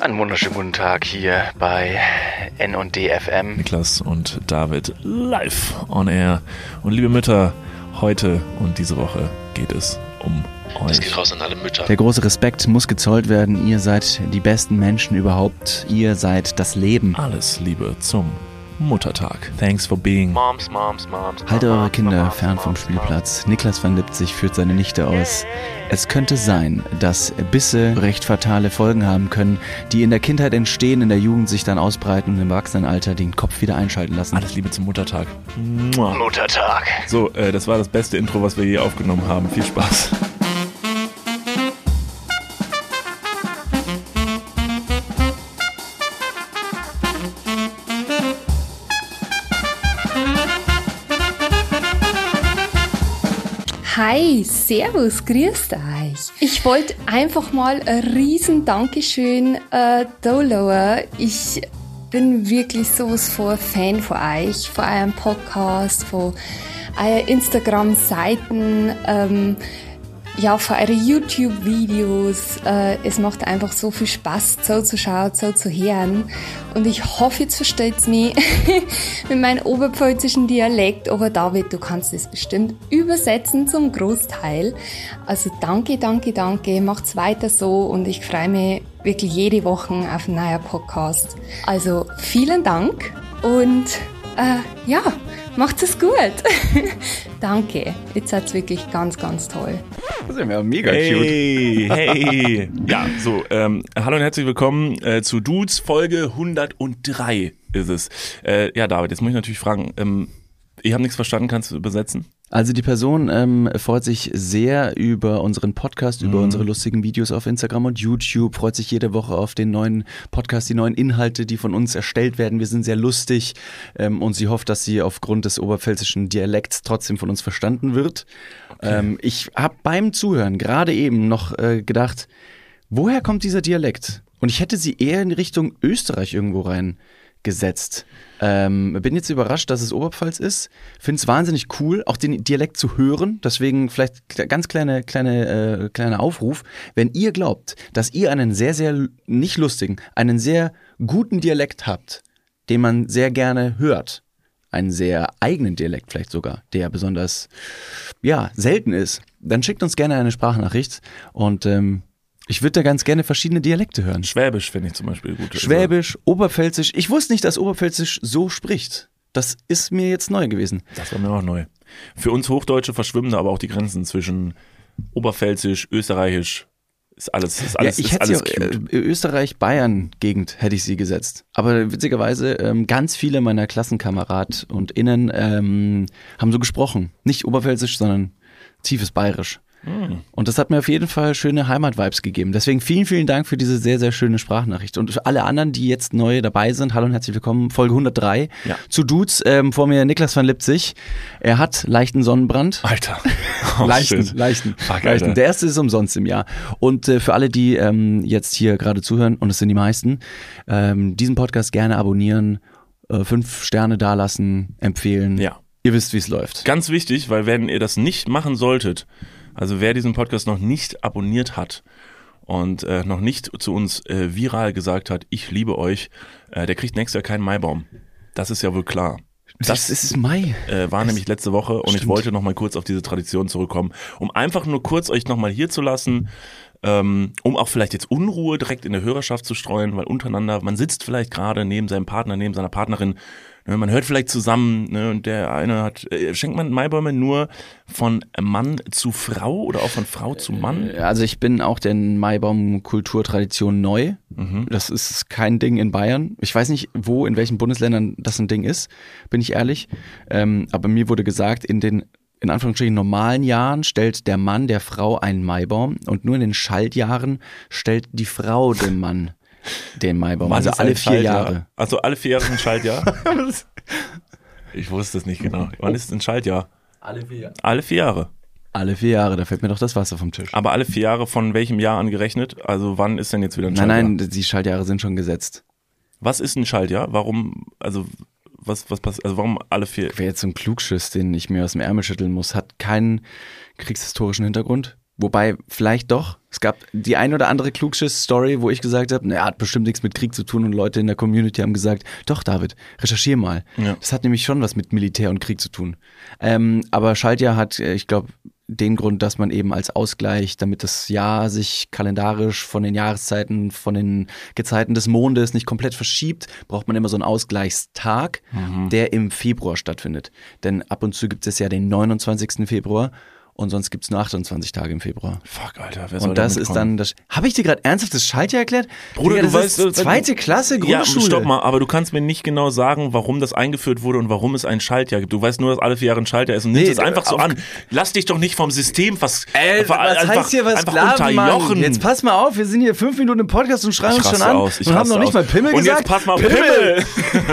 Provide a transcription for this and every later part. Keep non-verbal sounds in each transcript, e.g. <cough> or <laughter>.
Einen wunderschönen guten Tag hier bei N&D FM. Niklas und David live on air. Und liebe Mütter, heute und diese Woche geht es um Das euch. geht raus an alle Mütter. Der große Respekt muss gezollt werden. Ihr seid die besten Menschen überhaupt. Ihr seid das Leben. Alles Liebe zum Muttertag. Thanks for being. Moms, Moms, Moms. Haltet eure Kinder Moms, fern vom Spielplatz. Niklas van Lipzig führt seine Nichte aus. Es könnte sein, dass Bisse recht fatale Folgen haben können, die in der Kindheit entstehen, in der Jugend sich dann ausbreiten und im Erwachsenenalter den Kopf wieder einschalten lassen. Alles Liebe zum Muttertag. Mua. Muttertag. So, äh, das war das beste Intro, was wir je aufgenommen haben. Viel Spaß. Servus, grüßt euch. Ich wollte einfach mal ein riesen Dankeschön äh, da. Ich bin wirklich sowas von Fan von euch, von eurem Podcast, von euren Instagram-Seiten, ähm, ja, von euren YouTube-Videos. Äh, es macht einfach so viel Spaß, so zu schauen, so zu hören. Und ich hoffe, jetzt versteht's mich <laughs> mit meinem oberpfälzischen Dialekt. Aber David, du kannst es bestimmt übersetzen zum Großteil. Also danke, danke, danke. Macht's weiter so und ich freue mich wirklich jede Woche auf einen neuen Podcast. Also vielen Dank und äh, ja, macht es gut. <laughs> danke. Jetzt hat's wirklich ganz, ganz toll. Das ist ja mega Hey, <laughs> hey. Ja, so, ähm, hallo und herzlich willkommen äh, zu Dudes Folge 103 ist es. Äh, ja, David, jetzt muss ich natürlich fragen, ähm, ich habe nichts verstanden, kannst du übersetzen? Also die Person ähm, freut sich sehr über unseren Podcast, über Mhm. unsere lustigen Videos auf Instagram und YouTube, freut sich jede Woche auf den neuen Podcast, die neuen Inhalte, die von uns erstellt werden. Wir sind sehr lustig ähm, und sie hofft, dass sie aufgrund des oberpfälzischen Dialekts trotzdem von uns verstanden wird. Ähm, ich habe beim Zuhören gerade eben noch äh, gedacht, woher kommt dieser Dialekt? Und ich hätte sie eher in Richtung Österreich irgendwo reingesetzt. Ähm, bin jetzt überrascht, dass es Oberpfalz ist. Finde es wahnsinnig cool, auch den Dialekt zu hören. Deswegen vielleicht ganz kleine, kleine, äh, kleiner Aufruf. Wenn ihr glaubt, dass ihr einen sehr, sehr nicht lustigen, einen sehr guten Dialekt habt, den man sehr gerne hört, einen sehr eigenen Dialekt vielleicht sogar, der besonders ja, selten ist, dann schickt uns gerne eine Sprachnachricht und ähm, ich würde da ganz gerne verschiedene Dialekte hören. Schwäbisch finde ich zum Beispiel gut. Also, Schwäbisch, Oberpfälzisch. Ich wusste nicht, dass Oberpfälzisch so spricht. Das ist mir jetzt neu gewesen. Das war mir auch neu. Für uns Hochdeutsche verschwimmen da aber auch die Grenzen zwischen Oberpfälzisch, Österreichisch. Ist alles, ist alles, ja, ich ist hätte sie alles auch, äh, Österreich-Bayern-Gegend hätte ich sie gesetzt. Aber witzigerweise, ähm, ganz viele meiner Klassenkamerad und Innen ähm, haben so gesprochen. Nicht Oberpfälzisch, sondern tiefes Bayerisch. Hm. Und das hat mir auf jeden Fall schöne Heimat-Vibes gegeben. Deswegen vielen, vielen Dank für diese sehr, sehr schöne Sprachnachricht. Und für alle anderen, die jetzt neu dabei sind, hallo und herzlich willkommen, Folge 103 Ja. zu Dudes. Ähm, vor mir Niklas van Lipzig. Er hat leichten Sonnenbrand. Alter. Oh, <laughs> leichten, shit. leichten, Fuck, leichten. Alter. Der erste ist umsonst im Jahr. Und äh, für alle, die ähm, jetzt hier gerade zuhören, und es sind die meisten, ähm, diesen Podcast gerne abonnieren, äh, fünf Sterne dalassen, empfehlen. Ja. Ihr wisst, wie es läuft. Ganz wichtig, weil wenn ihr das nicht machen solltet, also wer diesen Podcast noch nicht abonniert hat und äh, noch nicht zu uns äh, viral gesagt hat, ich liebe euch, äh, der kriegt nächstes Jahr keinen Maibaum. Das ist ja wohl klar. Das ist Mai. äh, war nämlich letzte Woche und ich Stimmt. wollte noch mal kurz auf diese Tradition zurückkommen, um einfach nur kurz euch noch mal hier zu lassen, ähm, um auch vielleicht jetzt Unruhe direkt in der Hörerschaft zu streuen, weil untereinander, man sitzt vielleicht gerade neben seinem Partner, neben seiner Partnerin, ne, man hört vielleicht zusammen ne, und der eine hat, äh, schenkt man Maibäume nur von Mann zu Frau oder auch von Frau zu Mann? Also ich bin auch der Maibaum-Kulturtradition neu. Mhm. Das ist kein Ding in Bayern. Ich weiß nicht, wo, in welchen Bundesländern das ein Ding ist, bin ich ehrlich. Ähm, aber mir wurde gesagt, in den in Anführungsstrichen normalen Jahren stellt der Mann der Frau einen Maibaum und nur in den Schaltjahren stellt die Frau dem Mann den Maibaum. Also alle ein vier Schaltjahr? Jahre. Also alle vier Jahre ist ein Schaltjahr? <laughs> ich wusste es nicht genau. Wann ist ein Schaltjahr? Alle vier Jahre. Alle vier Jahre. Alle vier Jahre, da fällt mir doch das Wasser vom Tisch. Aber alle vier Jahre von welchem Jahr an gerechnet? Also wann ist denn jetzt wieder ein Nein, Schaltjahr? nein, die Schaltjahre sind schon gesetzt. Was ist ein Schaltjahr? Warum, also was, was passiert, also warum alle vier? Wer jetzt so ein Klugschiss, den ich mir aus dem Ärmel schütteln muss, hat keinen kriegshistorischen Hintergrund. Wobei, vielleicht doch. Es gab die ein oder andere Klugschiss-Story, wo ich gesagt habe, naja, hat bestimmt nichts mit Krieg zu tun und Leute in der Community haben gesagt, doch, David, recherchier mal. Ja. Das hat nämlich schon was mit Militär und Krieg zu tun. Ähm, aber Schaltjahr hat, äh, ich glaube, den Grund, dass man eben als Ausgleich, damit das Jahr sich kalendarisch von den Jahreszeiten, von den Gezeiten des Mondes nicht komplett verschiebt, braucht man immer so einen Ausgleichstag, der im Februar stattfindet. Denn ab und zu gibt es ja den 29. Februar und sonst gibt es nur 28 Tage im Februar. Fuck, Alter, wer soll Und das ist kommen? dann das. Habe ich dir gerade ernsthaft das Schaltjahr erklärt? Bruder, Digga, du das weißt, ist äh, zweite Klasse Ja, Grundschule. stopp mal, aber du kannst mir nicht genau sagen, warum das eingeführt wurde und warum es ein Schaltjahr gibt. Du weißt nur, dass alle vier Jahre ein Schaltjahr ist und nimmst Nee, es einfach so an. Lass dich doch nicht vom System was, Ey, ver- was einfach, heißt hier was einfach Sklaven, unterjochen. Jetzt pass mal auf, wir sind hier fünf Minuten im Podcast und schreien uns schon an aus. Ich und haben noch nicht aus. mal Pimmel und gesagt. jetzt pass mal auf, Pimmel!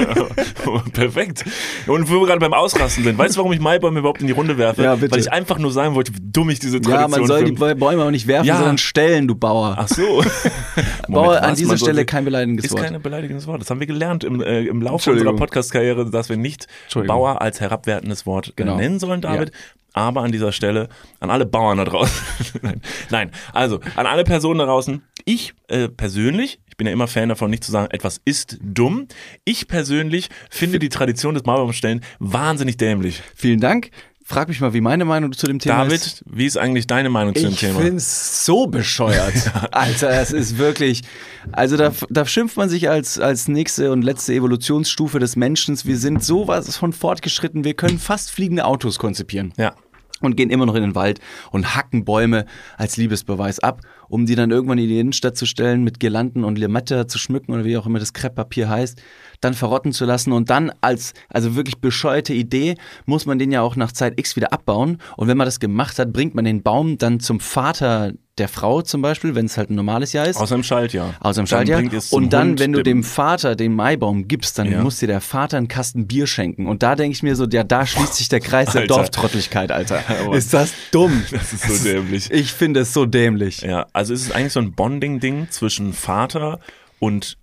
<laughs> Perfekt. Und wo wir gerade beim Ausrasten sind, weißt du, warum ich Maibäume überhaupt in die Runde werfe? Ja, bitte. Weil ich einfach nur sagen wollte, wie dumm ich diese Tradition Ja, man soll die finde. Bäume auch nicht werfen, Ja. sondern stellen, du Bauer. Ach so. <laughs> Bauer Moment, an dieser Stelle kein beleidigendes Ist Wort. kein beleidigendes Wort. Das haben wir gelernt im, äh, im Laufe unserer Podcast-Karriere, dass wir nicht. Bauer als herabwertendes Wort äh, Genau. nennen sollen, David. Aber an dieser Stelle an alle Bauern da draußen. <laughs> Nein. Nein, also an alle Personen da draußen. Ich äh, persönlich, ich bin ja immer Fan davon, nicht zu sagen, etwas ist dumm. Ich persönlich finde die Tradition des Maulbaumstellen wahnsinnig dämlich. Vielen Dank. Frag mich mal, wie meine Meinung zu dem Thema David, ist. wie ist eigentlich deine Meinung zu dem Ich Thema? finde es so bescheuert. <laughs> Alter, es ist wirklich. Also da, da schimpft man sich als, als nächste und letzte Evolutionsstufe des Menschen. Wir sind sowas von fortgeschritten, wir können fast fliegende Autos konzipieren. Ja. und gehen immer noch in den Wald und hacken Bäume als Liebesbeweis ab, um die dann irgendwann in die Innenstadt zu stellen, mit Girlanden und Limette zu schmücken oder wie auch immer das Krepppapier heißt, dann verrotten zu lassen und dann als, also wirklich bescheuerte Idee, muss man den ja auch nach Zeit X wieder abbauen und wenn man das gemacht hat, bringt man den Baum dann zum Vater der Frau zum Beispiel, wenn es halt ein normales Jahr ist. Außer im Schaltjahr. Aus dem Dann Schaltjahr. es Und dann, Hund, wenn du dem Vater den Maibaum gibst, dann Ja. muss dir der Vater einen Kasten Bier schenken. Und da denke ich mir so, ja, da schließt sich der Kreis der <laughs> Alter. Dorftrotteligkeit, Alter. Aber- <laughs> ist das dumm? <laughs> Das ist so dämlich. Ich finde es so dämlich. Ja, also es ist eigentlich so ein Bonding-Ding zwischen Vater und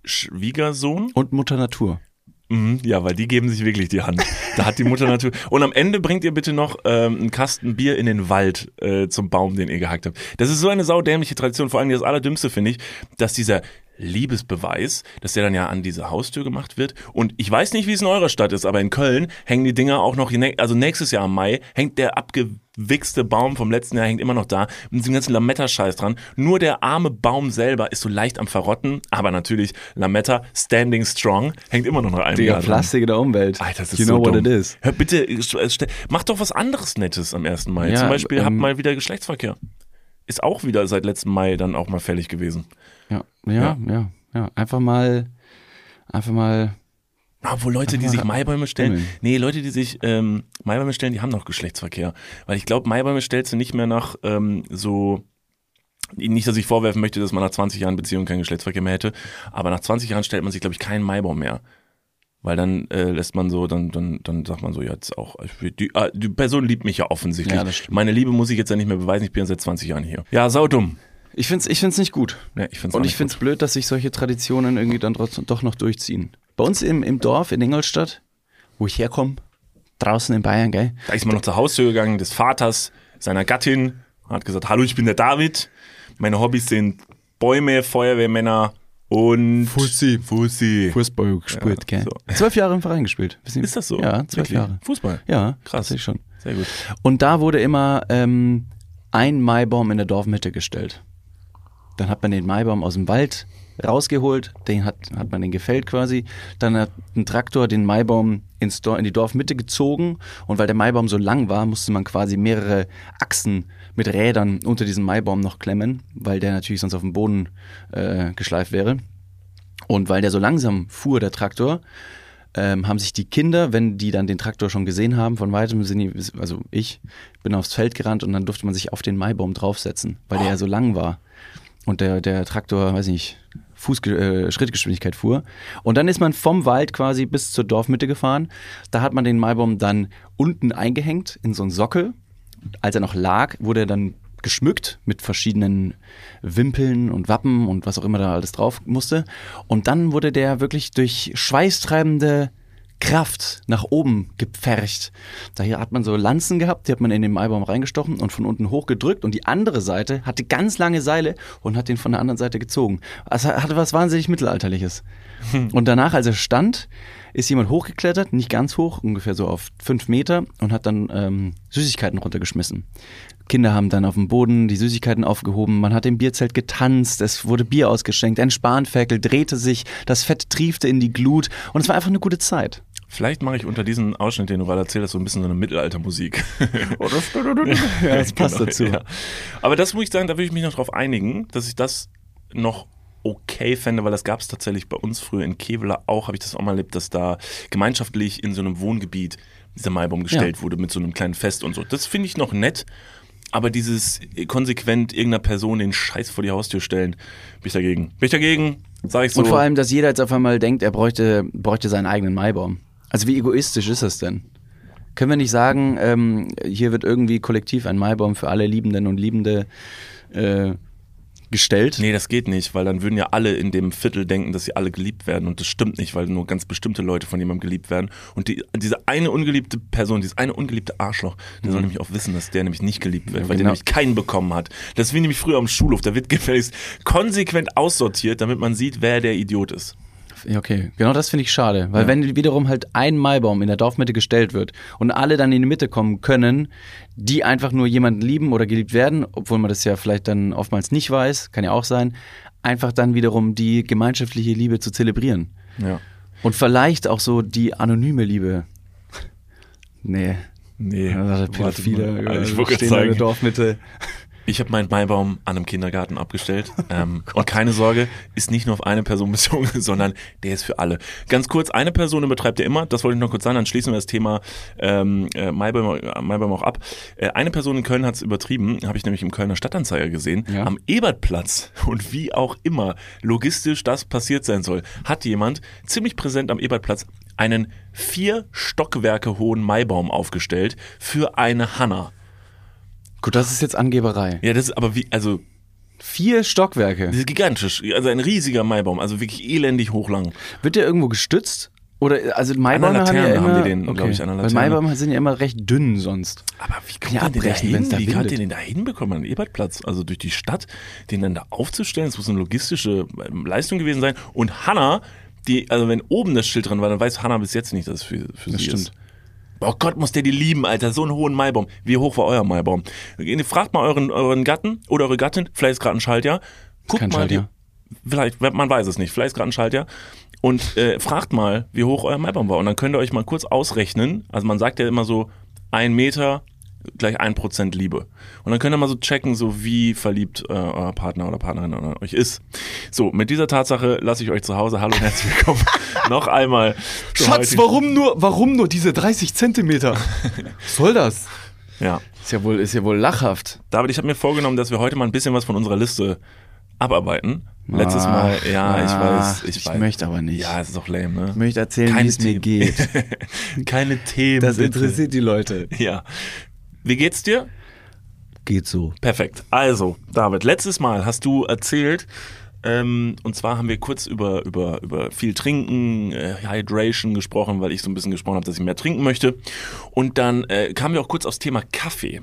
Schwiegersohn. Und Mutter Natur. Mhm, ja, weil die geben sich wirklich die Hand. Da hat die Mutter natürlich. Und am Ende bringt ihr bitte noch ähm, einen Kasten Bier in den Wald äh, zum Baum, den ihr gehackt habt. Das ist so eine saudämliche Tradition. Vor allem das Allerdümmste finde ich, dass dieser Liebesbeweis, dass der dann ja an diese Haustür gemacht wird. Und ich weiß nicht, wie es in eurer Stadt ist, aber in Köln hängen die Dinger auch noch, also nächstes Jahr im Mai hängt der abgewichste Baum vom letzten Jahr hängt immer noch da mit diesem ganzen Lametta-Scheiß dran. Nur der arme Baum selber ist so leicht am Verrotten, aber natürlich Lametta standing strong hängt immer noch nach einem Digga, Jahr dran. Plastik in der Umwelt. Alter, das ist you so know what dumm. It is. Hör bitte, mach doch was anderes Nettes am 1. Mai. Ja, Zum Beispiel habt ähm, mal wieder Geschlechtsverkehr. Ist auch wieder seit letztem Mai dann auch mal fällig gewesen. Ja, ja, ja, ja. Einfach mal, einfach mal. Obwohl Leute, die sich Maibäume stellen, nee, Leute, die sich ähm, Maibäume stellen, die haben noch Geschlechtsverkehr. Weil ich glaube, Maibäume stellst du nicht mehr nach ähm, so, nicht, dass ich vorwerfen möchte, dass man nach 20 Jahren Beziehung keinen Geschlechtsverkehr mehr hätte, aber nach 20 Jahren stellt man sich, glaube ich, keinen Maibaum mehr. Weil dann äh, lässt man so, dann, dann, dann sagt man so, jetzt auch, die, ah, die Person liebt mich ja offensichtlich. Ja. Meine Liebe muss ich jetzt ja nicht mehr beweisen, ich bin ja seit 20 Jahren hier. Ja, saudumm. Ich find's, ich find's nicht gut. Ja, ich find's Und ich find's gut. blöd, dass sich solche Traditionen irgendwie dann trotzdem doch noch durchziehen. Bei uns im, im Dorf in Ingolstadt, wo ich herkomme, draußen in Bayern, gell? Da ist man noch zur Haustür gegangen des Vaters, seiner Gattin, hat gesagt, hallo, ich bin der David. Meine Hobbys sind Bäume, Feuerwehrmänner und Fussi. Fussi. Fußball gespielt, Ja, gell? so. Zwölf Jahre im Verein gespielt. Ist das so? Ja, zwölf Wirklich? Jahre. Fußball. Ja, Krass. tatsächlich schon. Sehr gut. Und da wurde immer ähm, ein Maibaum in der Dorfmitte gestellt. Dann hat man den Maibaum aus dem Wald rausgeholt, den hat, hat man den gefällt quasi. Dann hat ein Traktor den Maibaum ins Dor in die Dorfmitte gezogen und weil der Maibaum so lang war, musste man quasi mehrere Achsen mit Rädern unter diesen Maibaum noch klemmen, weil der natürlich sonst auf dem Boden äh, geschleift wäre. Und weil der so langsam fuhr, der Traktor, ähm, haben sich die Kinder, wenn die dann den Traktor schon gesehen haben, von weitem sind die, also ich bin aufs Feld gerannt und dann durfte man sich auf den Maibaum draufsetzen, weil der ja so lang war. Und der, der Traktor, weiß ich nicht, Fuß, äh, Schrittgeschwindigkeit fuhr. Und dann ist man vom Wald quasi bis zur Dorfmitte gefahren. Da hat man den Maibaum dann unten eingehängt in so einen Sockel. Als er noch lag, wurde er dann geschmückt mit verschiedenen Wimpeln und Wappen und was auch immer da alles drauf musste. Und dann wurde der wirklich durch schweißtreibende Kraft nach oben gepfercht. Daher hat man so Lanzen gehabt, die hat man in den Maibaum reingestochen und von unten hochgedrückt und die andere Seite hatte ganz lange Seile und hat den von der anderen Seite gezogen. Also hatte was wahnsinnig Mittelalterliches. <laughs> Und danach, als er stand, ist jemand hochgeklettert, nicht ganz hoch, ungefähr so auf fünf Meter und hat dann ähm, Süßigkeiten runtergeschmissen. Kinder haben dann auf dem Boden die Süßigkeiten aufgehoben, man hat im Bierzelt getanzt, es wurde Bier ausgeschenkt, ein Spanferkel drehte sich, das Fett triefte in die Glut und es war einfach eine gute Zeit. Vielleicht mache ich unter diesen Ausschnitt, den du gerade erzählt hast, so ein bisschen so eine Mittelaltermusik. <laughs> ja, das passt Genau, dazu. ja. Aber das muss ich sagen, da würde ich mich noch drauf einigen, dass ich das noch okay fände, weil das gab es tatsächlich bei uns früher in Kevela auch, habe ich das auch mal erlebt, dass da gemeinschaftlich in so einem Wohngebiet dieser Maibaum gestellt wurde mit so einem kleinen Fest und so. Das finde ich noch nett, aber dieses konsequent irgendeiner Person den Scheiß vor die Haustür stellen, bin ich dagegen. Bin ich dagegen, sage ich so. Und vor allem, dass jeder jetzt auf einmal denkt, er bräuchte, bräuchte seinen eigenen Maibaum. Also wie egoistisch ist das denn? Können wir nicht sagen, ähm, hier wird irgendwie kollektiv ein Maibaum für alle Liebenden und Liebende äh, gestellt? Nee, das geht nicht, weil dann würden ja alle in dem Viertel denken, dass sie alle geliebt werden. Und das stimmt nicht, weil nur ganz bestimmte Leute von jemandem geliebt werden. Und die, diese eine ungeliebte Person, dieses eine ungeliebte Arschloch, der soll nämlich auch wissen, dass der nämlich nicht geliebt wird, weil der genau. nämlich keinen bekommen hat. Das ist wie nämlich früher am Schulhof. Da wird <laughs> gefälligst konsequent aussortiert, damit man sieht, wer der Idiot ist. Ja, okay. Genau das finde ich schade. Weil Ja. wenn wiederum halt ein Maibaum in der Dorfmitte gestellt wird und alle dann in die Mitte kommen können, die einfach nur jemanden lieben oder geliebt werden, obwohl man das ja vielleicht dann oftmals nicht weiß, kann ja auch sein, einfach dann wiederum die gemeinschaftliche Liebe zu zelebrieren. Ja. Und vielleicht auch so die anonyme Liebe. <laughs> Nee. Nee, Ja, Pädophile Also ich stehen in der Dorfmitte. Ich habe meinen Maibaum an einem Kindergarten abgestellt. <laughs> Oh Ähm, und keine Sorge, ist nicht nur auf eine Person bezogen, <laughs> sondern der ist für alle. Ganz kurz, eine Person betreibt er immer, das wollte ich noch kurz sagen, dann schließen wir das Thema ähm, äh, Maibaum, Maibaum auch ab. Äh, eine Person in Köln hat es übertrieben, habe ich nämlich im Kölner Stadtanzeiger gesehen. Ja. Am Ebertplatz <laughs> und wie auch immer logistisch das passiert sein soll, hat jemand ziemlich präsent am Ebertplatz einen vier Stockwerke hohen Maibaum aufgestellt für eine Hanna. Gut, das ist jetzt Angeberei. Ja, das ist aber wie, also Vier Stockwerke. Das ist gigantisch, also ein riesiger Maibaum, also wirklich elendig hochlang. Wird der irgendwo gestützt? Oder, also Maibäume haben ja Laterne immer, haben die den, glaub ich, an der Weil Laterne. Maibäume sind ja immer recht dünn sonst. Aber wie Kann kommt man denn da hin? da Wie hat windet. ihr den da hinbekommen, an den Ebertplatz? Also durch die Stadt, den dann da aufzustellen, das muss eine logistische ähm, Leistung gewesen sein. Und Hanna, die, also wenn oben das Schild dran war, dann weiß Hanna bis jetzt nicht, dass es für, für Das sie stimmt. ist. Oh Gott, muss der die lieben, Alter. So einen hohen Maibaum. Wie hoch war euer Maibaum? Fragt mal euren, euren Gatten oder eure Gattin, vielleicht ist gerade ein Schaltjahr. Guckt kein mal, Schaltjahr. Wie, vielleicht, man weiß es nicht, vielleicht ist gerade ein Schaltjahr. Und äh, fragt mal, wie hoch euer Maibaum war. Und dann könnt ihr euch mal kurz ausrechnen. Also man sagt ja immer so, ein Meter gleich ein Prozent Liebe. Und dann könnt ihr mal so checken, so wie verliebt äh, euer Partner oder Partnerin an euch ist. So, mit dieser Tatsache lasse ich euch zu Hause. Hallo und herzlich willkommen. <laughs> Noch einmal. heutigen- warum nur, warum nur diese 30 Zentimeter? Was soll das? Ja. Ist ja wohl, ist ja wohl lachhaft. David, ich habe mir vorgenommen, dass wir heute mal ein bisschen was von unserer Liste abarbeiten. Letztes Mal, ja, ich weiß, ich, ich weiß. möchte aber nicht. Ja, es ist doch lame, ne? Ich möchte erzählen, wie es mir geht. <laughs> Keine Themen. Das bitte. interessiert die Leute. Ja. Wie geht's dir? Geht so. Perfekt. Also, David, letztes Mal hast du erzählt, ähm, und zwar haben wir kurz über, über, über viel Trinken, äh, Hydration gesprochen, weil ich so ein bisschen gesprochen habe, dass ich mehr trinken möchte. Und dann äh, kamen wir auch kurz aufs Thema Kaffee.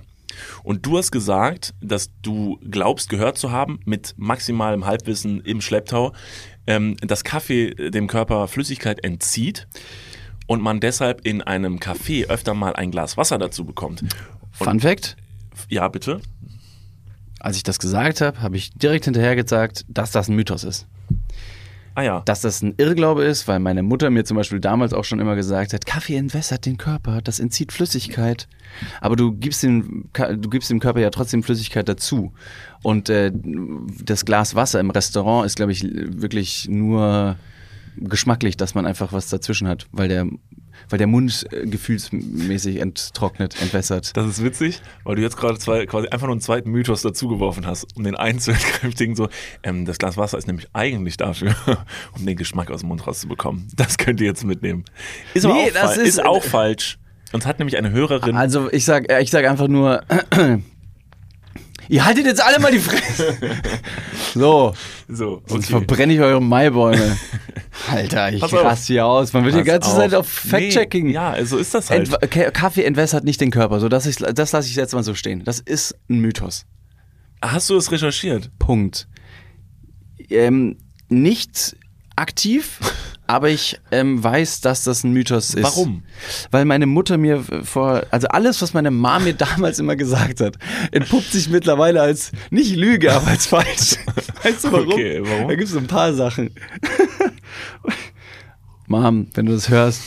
Und du hast gesagt, dass du glaubst, gehört zu haben, mit maximalem Halbwissen im Schlepptau, ähm, dass Kaffee dem Körper Flüssigkeit entzieht und man deshalb in einem Kaffee öfter mal ein Glas Wasser dazu bekommt. Fun Fact: Ja, bitte. Als ich das gesagt habe, habe ich direkt hinterher gesagt, dass das ein Mythos ist. Ah ja. Dass das ein Irrglaube ist, weil meine Mutter mir zum Beispiel damals auch schon immer gesagt hat, Kaffee entwässert den Körper, das entzieht Flüssigkeit. Aber du gibst dem, du gibst dem Körper ja trotzdem Flüssigkeit dazu. Und äh, das Glas Wasser im Restaurant ist, glaube ich, wirklich nur geschmacklich, dass man einfach was dazwischen hat, weil der, weil der Mund äh, gefühlsmäßig enttrocknet, entwässert. Das ist witzig, weil du jetzt gerade zwei, quasi einfach nur einen zweiten Mythos dazugeworfen hast, um den einen zu <laughs> entkräftigen. So, ähm, das Glas Wasser ist nämlich eigentlich dafür, <laughs> um den Geschmack aus dem Mund rauszubekommen. Das könnt ihr jetzt mitnehmen. Ist aber Nee, auch, das fal- ist- ist auch falsch. Uns hat nämlich eine Hörerin. Also ich sag, äh, ich sag einfach nur, ihr haltet jetzt alle mal die Fresse. <laughs> so, so, sonst okay. verbrenne ich eure Maibäume. <laughs> Alter, ich raste hier aus. Man wird die ganze auf. Zeit auf Fact-Checking. Nee, ja, so ist das halt. Entw Ka- Kaffee entwässert nicht den Körper. So, das ich, das lasse ich jetzt mal so stehen. Das ist ein Mythos. Hast du es recherchiert? Punkt. Ähm, nicht aktiv, aber ich ähm, weiß, dass das ein Mythos ist. Warum? Weil meine Mutter mir vor, also alles, was meine Mama mir <laughs> damals immer gesagt hat, entpuppt sich mittlerweile als nicht Lüge, aber als falsch. <laughs> Weißt du warum? Okay, warum? Da gibt es so ein paar Sachen. <laughs> Mom, wenn du das hörst,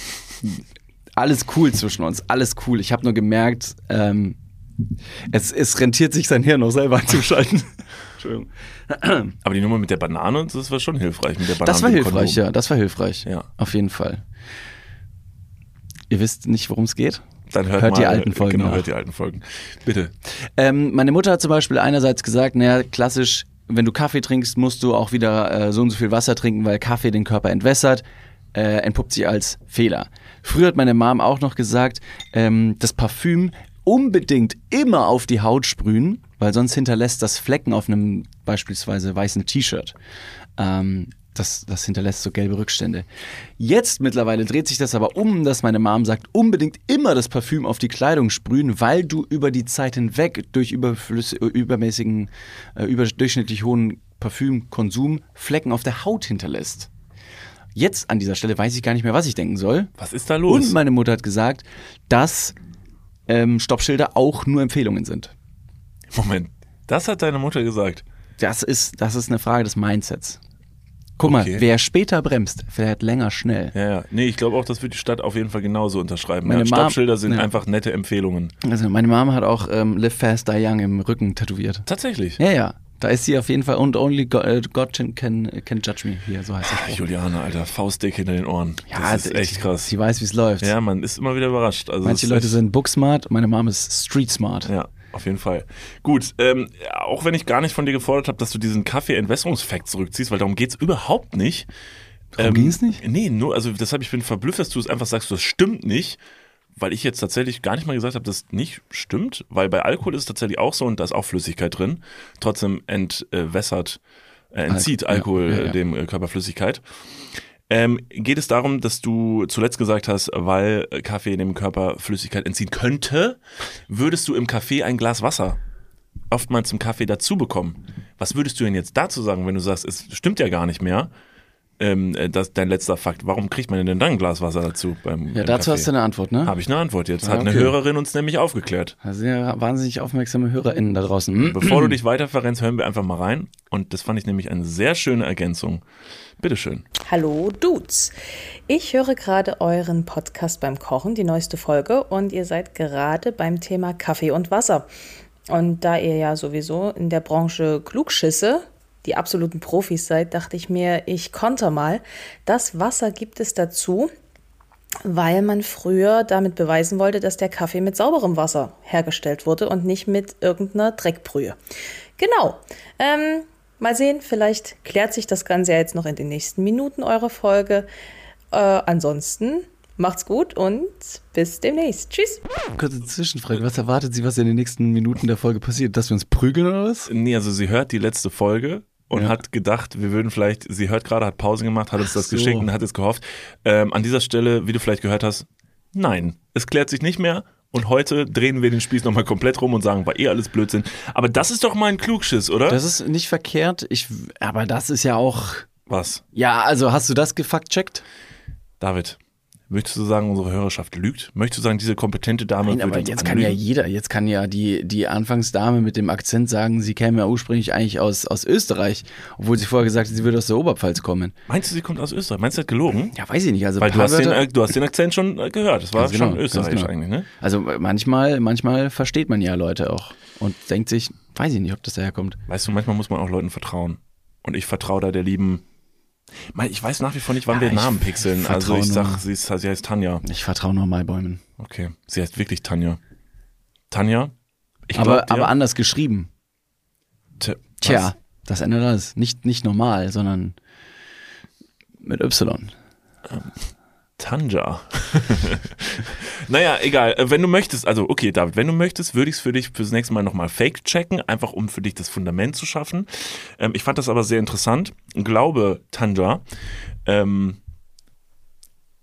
alles cool zwischen uns, alles cool. Ich habe nur gemerkt, ähm, es, es rentiert sich sein Hirn auch selber einzuschalten. Entschuldigung. <clears throat> Aber die Nummer mit der Banane, das war schon hilfreich. Mit der Banane Das war hilfreich, Kondom. ja, das war hilfreich. Ja. Auf jeden Fall. Ihr wisst nicht, worum es geht? Dann hört, Hört mal, die alten Folgen Genau, nach. hört die alten Folgen. Bitte. Ähm, meine Mutter hat zum Beispiel einerseits gesagt, naja, klassisch, wenn du Kaffee trinkst, musst du auch wieder äh, so und so viel Wasser trinken, weil Kaffee den Körper entwässert. Äh, entpuppt sich als Fehler. Früher hat meine Mom auch noch gesagt, ähm, das Parfüm unbedingt immer auf die Haut sprühen, weil sonst hinterlässt das Flecken auf einem beispielsweise weißen T-Shirt. Ähm, das, das hinterlässt so gelbe Rückstände. Jetzt mittlerweile dreht sich das aber um, dass meine Mom sagt, unbedingt immer das Parfüm auf die Kleidung sprühen, weil du über die Zeit hinweg durch äh, übermäßigen, äh, überdurchschnittlich hohen Parfümkonsum Flecken auf der Haut hinterlässt. Jetzt an dieser Stelle weiß ich gar nicht mehr, was ich denken soll. Was ist da los? Und meine Mutter hat gesagt, dass ähm, Stoppschilder auch nur Empfehlungen sind. Moment, das hat deine Mutter gesagt. Das ist, das ist eine Frage des Mindsets. Guck mal, Okay. wer später bremst, fährt länger schnell. Ja, ja. Nee, ich glaube auch, das wird die Stadt auf jeden Fall genauso unterschreiben. Meine ja, Stoppschilder sind ja. einfach nette Empfehlungen. Also meine Mama hat auch ähm, Live Fast Die Young im Rücken tätowiert. Tatsächlich. Ja, ja. Da ist sie auf jeden Fall und only God, äh, God can, can, can judge me hier, so heißt das. Juliane, Alter, Faustdick hinter den Ohren. das ist echt krass. Sie weiß, wie es läuft. Ja, man ist immer wieder überrascht. Also Manche Leute sind booksmart, meine Mom ist street smart. Ja, auf jeden Fall. Gut, ähm, auch wenn ich gar nicht von dir gefordert habe, dass du diesen Kaffee-Entwässerungsfakt zurückziehst, weil darum geht's überhaupt nicht. Darum ging's nicht? Nee, nur, also deshalb, ich bin verblüfft, dass du es einfach sagst, das stimmt nicht, weil ich jetzt tatsächlich gar nicht mal gesagt habe, dass nicht stimmt, weil bei Alkohol ist es tatsächlich auch so und da ist auch Flüssigkeit drin. Trotzdem entwässert, äh, entzieht Al- ja, Alkohol ja, äh, ja. dem äh, Körper Flüssigkeit. Ähm, geht es darum, dass du zuletzt gesagt hast, weil Kaffee dem Körper Flüssigkeit entziehen könnte, würdest du im Kaffee ein Glas Wasser oftmals zum Kaffee dazu bekommen? Was würdest du denn jetzt dazu sagen, wenn du sagst, es stimmt ja gar nicht mehr? Ähm, äh, das dein letzter Fakt. Warum kriegt man denn dann ein Glas Wasser dazu beim Ja, dazu Kaffee? hast du eine Antwort, ne? Habe ich eine Antwort jetzt. Hat eine okay. Hörerin uns nämlich aufgeklärt. Da sind ja wahnsinnig aufmerksame HörerInnen da draußen. Bevor du dich weiter verrennst, hören wir einfach mal rein. Und das fand ich nämlich eine sehr schöne Ergänzung. Bitteschön. Hallo Dudes. Ich höre gerade euren Podcast beim Kochen, die neueste Folge, und ihr seid gerade beim Thema Kaffee und Wasser. Und da ihr ja sowieso in der Branche Klugschisse, die absoluten Profis seid, dachte ich mir, ich konter mal. Das Wasser gibt es dazu, weil man früher damit beweisen wollte, dass der Kaffee mit sauberem Wasser hergestellt wurde und nicht mit irgendeiner Dreckbrühe. Genau. Ähm, mal sehen, vielleicht klärt sich das Ganze ja jetzt noch in den nächsten Minuten eurer Folge. Äh, ansonsten macht's gut und bis demnächst. Tschüss. Kurze Zwischenfrage. Was erwartet sie, was in den nächsten Minuten der Folge passiert? Dass wir uns prügeln oder was? Nee, also sie hört die letzte Folge und Ja. hat gedacht, wir würden vielleicht, sie hört gerade, hat Pause gemacht, hat uns Ach das so. geschickt und hat jetzt gehofft. Ähm, an dieser Stelle, wie du vielleicht gehört hast, nein, es klärt sich nicht mehr. Und heute drehen wir den Spieß nochmal komplett rum und sagen, war eh alles Blödsinn. Aber das ist doch mal ein Klugschiss, oder? Das ist nicht verkehrt. Ich, aber das ist ja auch. Was? Ja, also hast du das gefact-checkt? David, möchtest du sagen, unsere Hörerschaft lügt? Möchtest du sagen, diese kompetente Dame Nein, aber jetzt kann ja jeder, jetzt kann ja die, die Anfangsdame mit dem Akzent sagen, sie käme ja ursprünglich eigentlich aus, aus Österreich, obwohl sie vorher gesagt hat, sie würde aus der Oberpfalz kommen. Meinst du, sie kommt aus Österreich? Meinst du, sie hat gelogen? Ja, weiß ich nicht. Also Weil du hast, den, äh, du hast den Akzent schon äh, gehört. Das war genau, schon österreichisch genau. eigentlich, ne? Also manchmal, manchmal versteht man ja Leute auch und denkt sich, weiß ich nicht, ob das daherkommt. Weißt du, manchmal muss man auch Leuten vertrauen. Und ich vertraue da der lieben. Ich weiß nach wie vor nicht, wann Ja, wir ich Namen pixeln. Also ich sag, sie, ist, sie heißt Tanja. Ich vertraue nur Maibäumen. Okay. Sie heißt wirklich Tanja. Tanja? Ich Aber, glaub aber anders geschrieben. T- Tja, das ändert alles. Nicht, nicht normal, sondern mit Y. Tanja. <laughs> naja, egal. Äh, Wenn du möchtest, also okay, David, wenn du möchtest, würde ich es für dich fürs nächste Mal nochmal fake checken, einfach um für dich das Fundament zu schaffen. Ähm, ich fand das aber sehr interessant. Glaube, Tanja, ähm,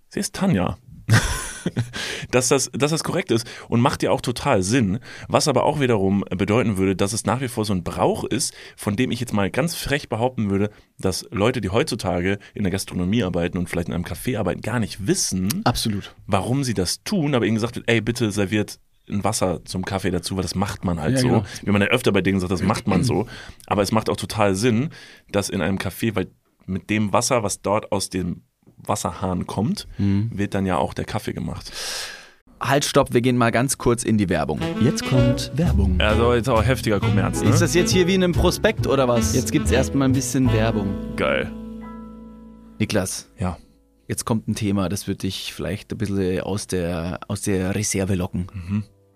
Sie ist Tanja. <laughs> <laughs> dass, das, dass das korrekt ist und macht ja auch total Sinn. Was aber auch wiederum bedeuten würde, dass es nach wie vor so ein Brauch ist, von dem ich jetzt mal ganz frech behaupten würde, dass Leute, die heutzutage in der Gastronomie arbeiten und vielleicht in einem Café arbeiten, gar nicht wissen, Absolut. warum sie das tun, aber ihnen gesagt wird, ey, bitte serviert ein Wasser zum Kaffee dazu, weil das macht man halt Ja, so. genau. Wie man ja öfter bei Dingen sagt, das macht man so. Aber es macht auch total Sinn, dass in einem Café, weil mit dem Wasser, was dort aus dem Wasserhahn kommt, Mhm. wird dann ja auch der Kaffee gemacht. Halt, stopp, wir gehen mal ganz kurz in die Werbung. Jetzt kommt Werbung. Also jetzt auch heftiger Kommerz, ne? Ist das jetzt hier wie in einem Prospekt oder was? Jetzt gibt's erstmal ein bisschen Werbung. geil? Niklas, Ja. jetzt kommt ein Thema, das wird dich vielleicht ein bisschen aus der, aus der Reserve locken. Mhm.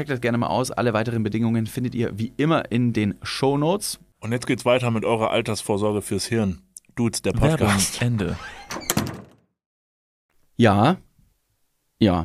Checkt das gerne mal aus. Alle weiteren Bedingungen findet ihr wie immer in den Show Notes. Und jetzt geht's weiter mit eurer Altersvorsorge fürs Hirn. Dudes, der Podcast. Ende. Ja, ja.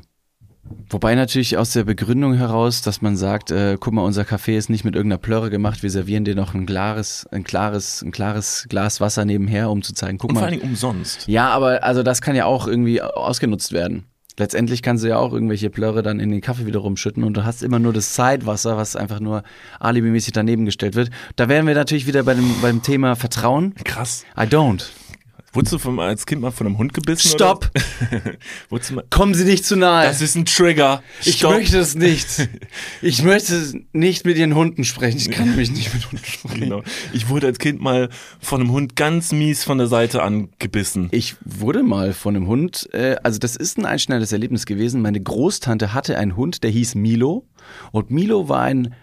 Wobei natürlich aus der Begründung heraus, dass man sagt, äh, guck mal, unser Kaffee ist nicht mit irgendeiner Plörre gemacht, wir servieren dir noch ein klares, ein klares, ein klares Glas Wasser nebenher, um zu zeigen, guck Und vor mal. allen Dingen umsonst. Ja, aber also das kann ja auch irgendwie ausgenutzt werden. Letztendlich kannst du ja auch irgendwelche Plörre dann in den Kaffee wieder rumschütten und du hast immer nur das Zeitwasser, was einfach nur alibimäßig daneben gestellt wird. Da wären wir natürlich wieder bei dem, beim Thema Vertrauen. Krass. I don't. Wurdest du vom, als Kind mal von einem Hund gebissen? Stopp! <laughs> Kommen Sie nicht zu nahe! das ist ein Trigger. ich Stopp. möchte es nicht. <laughs> Ich möchte nicht mit Ihren Hunden sprechen. Ich kann mich nicht mit Hunden <laughs> sprechen. Genau. Ich wurde als Kind mal von einem Hund ganz mies von der Seite angebissen. Ich wurde mal von einem Hund, äh, also das ist ein einschneidendes Erlebnis gewesen. Meine Großtante hatte einen Hund, der hieß Milo. Und Milo war ein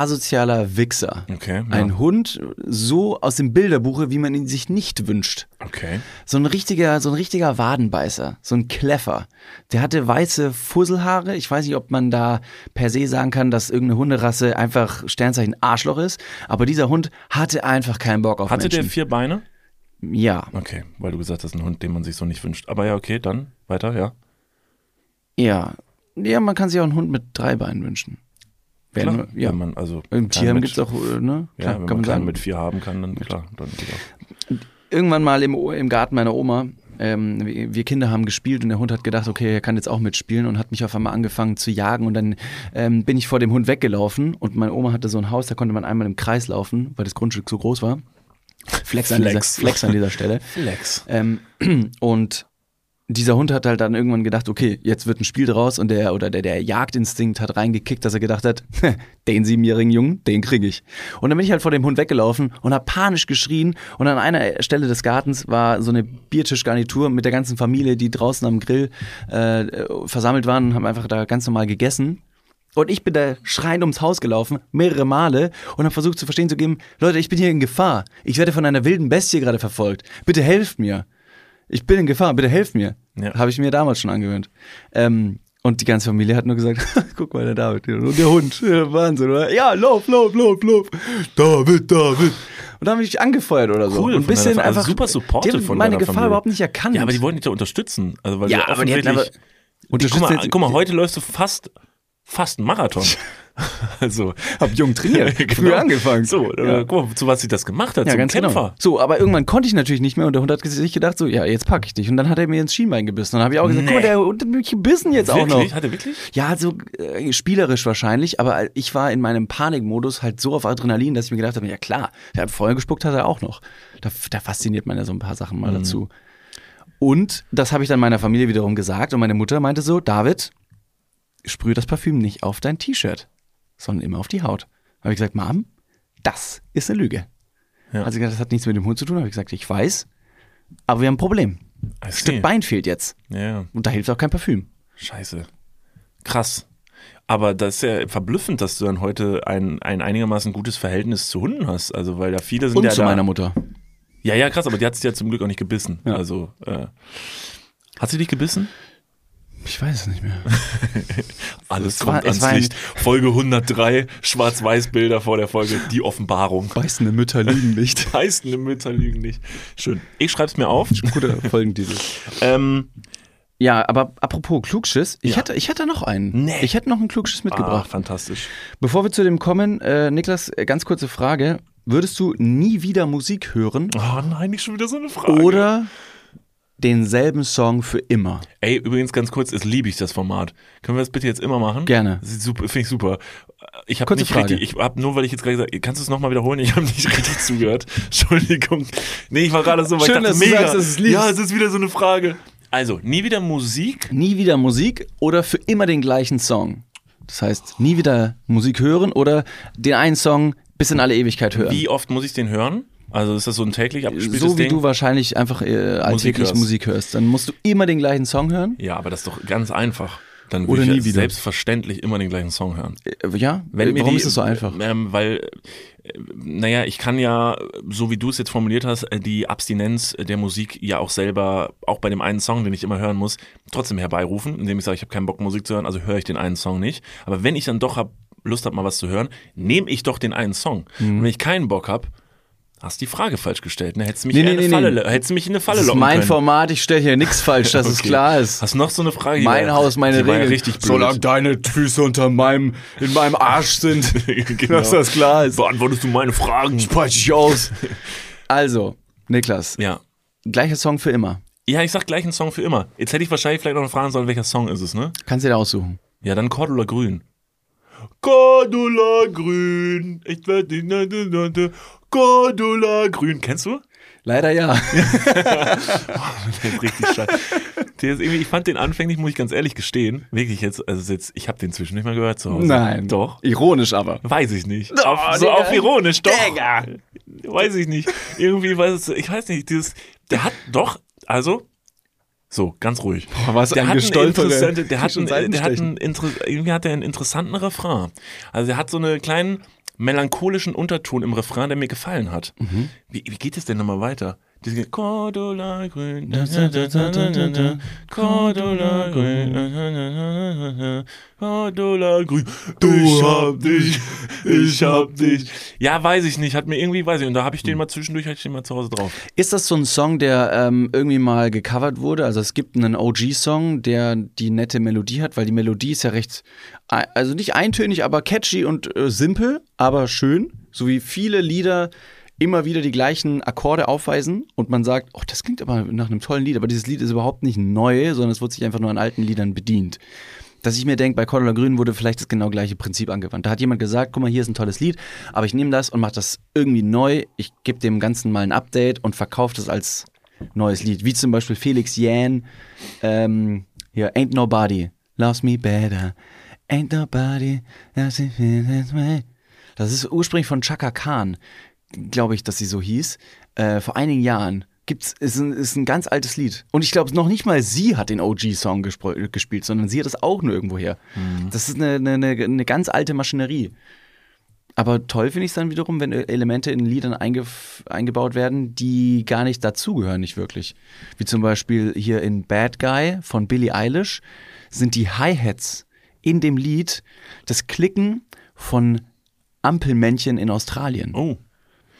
asozialer Wichser. Okay, ja. Ein Hund so aus dem Bilderbuche, wie man ihn sich nicht wünscht. Okay. So ein richtiger, so ein richtiger Wadenbeißer, so ein Kleffer. Der hatte weiße Fusselhaare. Ich weiß nicht, ob man da per se sagen kann, dass irgendeine Hunderasse einfach Sternzeichen Arschloch ist. Aber dieser Hund hatte einfach keinen Bock auf Hatte Menschen. der vier Beine? Ja. Okay, weil du gesagt hast, ein Hund, den man sich so nicht wünscht. Aber ja, okay, dann weiter, ja. Ja. Ja, man kann sich auch einen Hund mit drei Beinen wünschen. Wer Klar, ja. wenn man also Im Tierheim gibt es auch, äh, ne? ja, Klar, wenn kann man man mit vier haben kann, dann klar, dann. Irgendwann mal im, im Garten meiner Oma, ähm, wir Kinder haben gespielt und der Hund hat gedacht, okay, er kann jetzt auch mitspielen und hat mich auf einmal angefangen zu jagen und dann ähm, bin ich vor dem Hund weggelaufen und meine Oma hatte so ein Haus, da konnte man einmal im Kreis laufen, weil das Grundstück so groß war. Flex, An, dieser, Flex. Flex an dieser Stelle. Flex. Ähm, <clears throat> und dieser Hund hat halt dann irgendwann gedacht, okay, jetzt wird ein Spiel draus und der oder der, der Jagdinstinkt hat reingekickt, dass er gedacht hat, <laughs> den siebenjährigen Jungen, den kriege ich. Und dann bin ich halt vor dem Hund weggelaufen und habe panisch geschrien und an einer Stelle des Gartens war so eine Biertischgarnitur mit der ganzen Familie, die draußen am Grill äh, versammelt waren und haben einfach da ganz normal gegessen. Und ich bin da schreiend ums Haus gelaufen, mehrere Male, und habe versucht zu verstehen zu geben, Leute, ich bin hier in Gefahr. Ich werde von einer wilden Bestie gerade verfolgt. Bitte helft mir. Ich bin in Gefahr, bitte helft mir. Ja. Habe ich mir damals schon angewöhnt. Ähm, und die ganze Familie hat nur gesagt, <laughs> guck mal, der David, und der Hund, Wahnsinn, oder? Ja, lauf, lauf, lauf, lauf. David, David. Und da haben mich angefeuert oder so. Cool, und ein bisschen also einfach, super supported die haben von meine Gefahr Familie. überhaupt nicht erkannt. Ja, aber die wollten dich ja unterstützen. Also, weil Ja, aber die hätten aber guck unterstützen mal, jetzt- guck mal, heute läufst du fast, fast einen Marathon. <laughs> <laughs> also, hab jung trainiert, <laughs> früh genau. angefangen. So, Ja. äh, guck mal, zu was sie das gemacht hat, Ja, zum ganz Kämpfer. genau. So, aber irgendwann konnte ich natürlich nicht mehr und der Hund hat sich gedacht, so, ja, jetzt packe ich dich. Und dann hat er mir ins Schienbein gebissen. Und dann habe ich auch gesagt, Nee. guck mal, der Hund hat mich gebissen jetzt auch Wirklich? noch. Hat er wirklich? Ja, so äh, spielerisch wahrscheinlich, aber ich war in meinem Panikmodus halt so auf Adrenalin, dass ich mir gedacht habe, ja klar, der hat Feuer gespuckt, hat er auch noch. Da, da fasziniert man ja so ein paar Sachen mal Mhm. dazu. Und das habe ich dann meiner Familie wiederum gesagt und meine Mutter meinte so, David, sprühe das Parfüm nicht auf dein T-Shirt, sondern immer auf die Haut. Habe ich gesagt, Mom, das ist eine Lüge. Ja. Sie gesagt, das hat nichts mit dem Hund zu tun. Habe ich gesagt, ich weiß, aber wir haben ein Problem. Ein. Stück Bein fehlt jetzt Ja, und da hilft auch kein Parfüm. scheiße. Krass. Aber das ist ja verblüffend, dass du dann heute ein, ein einigermaßen gutes Verhältnis zu Hunden hast. Also, weil da viele sind Und ja zu da, meiner Mutter. Ja, ja, krass, aber die hat sich ja zum Glück auch nicht gebissen. Ja. Also, äh, hat sie dich gebissen? Ich weiß es nicht mehr. <laughs> Alles Es kommt es ans war ein- Licht. Folge 103, Schwarz-Weiß-Bilder vor der Folge, die Offenbarung. Beißende Mütter liegen nicht. <laughs> Heißende Mütter lügen nicht. Schön. Ich schreib's mir auf. Guter Folgentitel. ähm, Ja, aber apropos Klugschiss, ich, Ja. hätte, ich hätte noch einen. Nee. Ich hätte noch einen Klugschiss ah, mitgebracht. fantastisch. Bevor wir zu dem kommen, äh, Niklas, äh, ganz kurze Frage. Würdest du nie wieder Musik hören Oh nein, nicht schon wieder so eine Frage. oder denselben Song für immer? Ey, übrigens ganz kurz, es liebe ich das Format. Können wir das bitte jetzt immer machen? Gerne. Finde ich super. Ich habe nicht Frage. richtig, ich habe nur, weil ich jetzt gerade gesagt, kannst du es nochmal wiederholen? Ich habe nicht <laughs> richtig zugehört. Entschuldigung. Nee, ich war gerade so, weil Schön, ich dachte, dass du mega. sagst, dass es ja, es ist wieder so eine Frage. Also, nie wieder Musik. Nie wieder Musik oder für immer den gleichen Song? Das heißt, nie wieder Musik hören oder den einen Song bis in alle Ewigkeit hören? Wie oft muss ich den hören? Also ist das so ein täglich abgespieltes so wie Ding? du wahrscheinlich einfach äh, alltäglich hörst. Musik hörst. Dann musst du immer den gleichen Song hören. ja, aber das ist doch ganz einfach. Dann Oder würde ich nie ja wieder. selbstverständlich immer den gleichen Song hören. Äh, Ja? Wenn Warum die, ist das so einfach? Ähm, weil, äh, naja, ich kann ja, so wie du es jetzt formuliert hast, äh, die Abstinenz der Musik ja auch selber, auch bei dem einen Song, den ich immer hören muss, trotzdem herbeirufen, indem ich sage, ich habe keinen Bock Musik zu hören, also höre ich den einen Song nicht. Aber wenn ich dann doch hab, Lust habe, mal was zu hören, nehme ich doch den einen Song. Mhm. Und wenn ich keinen Bock habe, hast du die Frage falsch gestellt. Ne? Hättest du mich, Nee, nee, in eine nee, Falle, nee. hättest mich in eine Falle Das ist mein können. Format, ich stelle hier nichts falsch, dass <laughs> es Okay. klar ist. Hast du noch so eine Frage? Mein war- Haus, meine Regeln. richtig blöd. Solange deine Füße unter meinem, in meinem Arsch sind, <laughs> Genau. dass das klar ist. Beantwortest du meine Fragen? Spreche ich aus. Also, Niklas, Ja. gleicher Song für immer. Ja, ich sag gleich einen Song für immer. Jetzt hätte ich wahrscheinlich vielleicht noch eine fragen sollen, welcher Song ist es, ne? Kannst du dir aussuchen. Ja, dann Cordula Grün. Cordula Grün, ich werde Cordula Grün. Kennst du? Leider ja. <laughs> <laughs> Der ist richtig scheiße. Der ist irgendwie, ich fand den anfänglich, muss ich ganz ehrlich gestehen, wirklich jetzt, also jetzt, ich habe den zwischen nicht mal gehört zu Hause. Nein. Doch. Ironisch aber. Weiß ich nicht. Oh, auf, so auf ironisch, doch. Digga. Weiß ich nicht. Irgendwie weiß ich weiß nicht, dieses, der hat doch, also, so, ganz ruhig. Boah, was der ein hat einen interessante, der hat, einen, der hat einen, irgendwie hat er einen interessanten Refrain. Also er hat so einen kleinen melancholischen Unterton im Refrain, der mir gefallen hat. Mhm. Wie, wie geht es denn nochmal weiter? Diese Cordula grün. Cordula grün. Cordula grün. Ich hab dich, ich hab dich. Ja, weiß ich nicht, hat mir irgendwie, weiß ich, und da habe ich den mal zwischendurch, hatte ich den mal zu Hause drauf. Ist das so ein Song, der ähm, irgendwie mal gecovert wurde? Also es gibt einen OG-Song, der die nette Melodie hat, weil die Melodie ist ja recht, also nicht eintönig, aber catchy und äh, simpel, aber schön. So wie viele Lieder immer wieder die gleichen Akkorde aufweisen und man sagt, oh, das klingt aber nach einem tollen Lied, aber dieses Lied ist überhaupt nicht neu, sondern es wird sich einfach nur an alten Liedern bedient. Dass ich mir denke, bei Cordula Grün wurde vielleicht das genau gleiche Prinzip angewandt. Da hat jemand gesagt, guck mal, hier ist ein tolles Lied, aber ich nehme das und mache das irgendwie neu. Ich gebe dem Ganzen mal ein Update und verkaufe das als neues Lied. Wie zum Beispiel Felix Jähn, ähm, hier, Ain't Nobody, Loves Me Better, Ain't Nobody, loves me this way. Das ist ursprünglich von Chaka Khan, glaube ich, dass sie so hieß, äh, vor einigen Jahren. Gibt's, ist ein, ist ein ganz altes Lied. Und ich glaube, noch nicht mal sie hat den OG-Song gespielt, sondern sie hat es auch nur irgendwo her. Das ist eine, eine, eine, ganz alte Maschinerie. Aber toll finde ich es dann wiederum, wenn Elemente in Liedern eingebaut werden, die gar nicht dazugehören, nicht wirklich. Wie zum Beispiel hier in Bad Guy von Billie Eilish sind die Hi-Hats in dem Lied das Klicken von Ampelmännchen in Australien. Oh.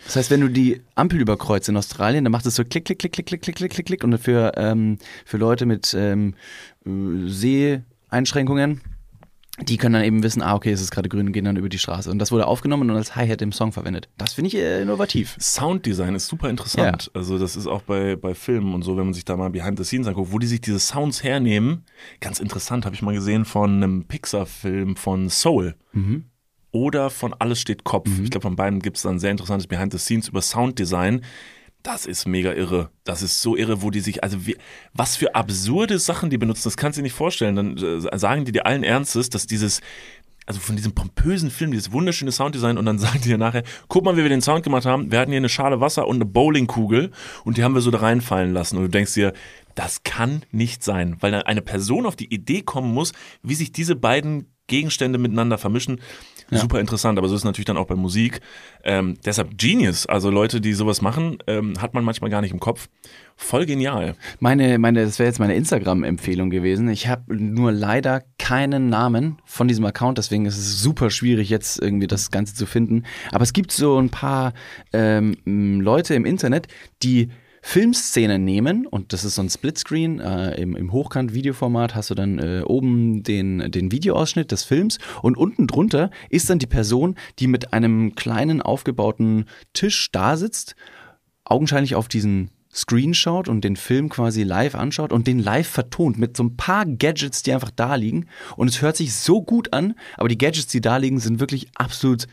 Das heißt, wenn du die Ampel überkreuzt in Australien, dann macht es so klick, klick, klick, klick, klick, klick, klick, klick, klick. Und für, ähm, für Leute mit ähm, äh, Seheinschränkungen, die können dann eben wissen, ah, okay, es ist gerade grün und gehen dann über die Straße. Und das wurde aufgenommen und als Hi-Hat im Song verwendet. Das finde ich äh, innovativ. Sounddesign ist super interessant. Also das ist auch bei, bei Filmen und so, wenn man sich da mal Behind the Scenes anguckt, wo die sich diese Sounds hernehmen. Ganz interessant, habe ich mal gesehen von einem Pixar-Film von Soul. Oder von Alles steht Kopf. Ich glaube, von beiden gibt es dann sehr interessantes Behind the Scenes über Sounddesign. Das ist mega irre. Das ist so irre, wo die sich, also wie, was für absurde Sachen die benutzen, das kannst du dir nicht vorstellen. Dann äh, sagen die dir allen Ernstes, dass dieses, also von diesem pompösen Film, dieses wunderschöne Sounddesign und dann <laughs> sagen die dir nachher, guck mal, wie wir den Sound gemacht haben. Wir hatten hier eine Schale Wasser und eine Bowlingkugel und die haben wir so da reinfallen lassen. Und du denkst dir, das kann nicht sein, weil dann eine Person auf die Idee kommen muss, wie sich diese beiden Gegenstände miteinander vermischen. Super interessant, aber so ist es natürlich dann auch bei Musik. Ähm, deshalb Genius, also Leute, die sowas machen, ähm, hat man manchmal gar nicht im Kopf. Voll genial. Meine, meine, das wäre jetzt meine Instagram-Empfehlung gewesen. Ich habe nur leider keinen Namen von diesem Account, deswegen ist es super schwierig, jetzt irgendwie das Ganze zu finden. Aber es gibt so ein paar ähm, Leute im Internet, die Filmszenen nehmen und das ist so ein Splitscreen äh, im, im Hochkant-Videoformat hast du dann äh, oben den, den Videoausschnitt des Films und unten drunter ist dann die Person, die mit einem kleinen aufgebauten Tisch da sitzt, augenscheinlich auf diesen Screen schaut und den Film quasi live anschaut und den live vertont mit so ein paar Gadgets, die einfach da liegen. Und es hört sich so gut an, aber die Gadgets, die da liegen, sind wirklich absolut,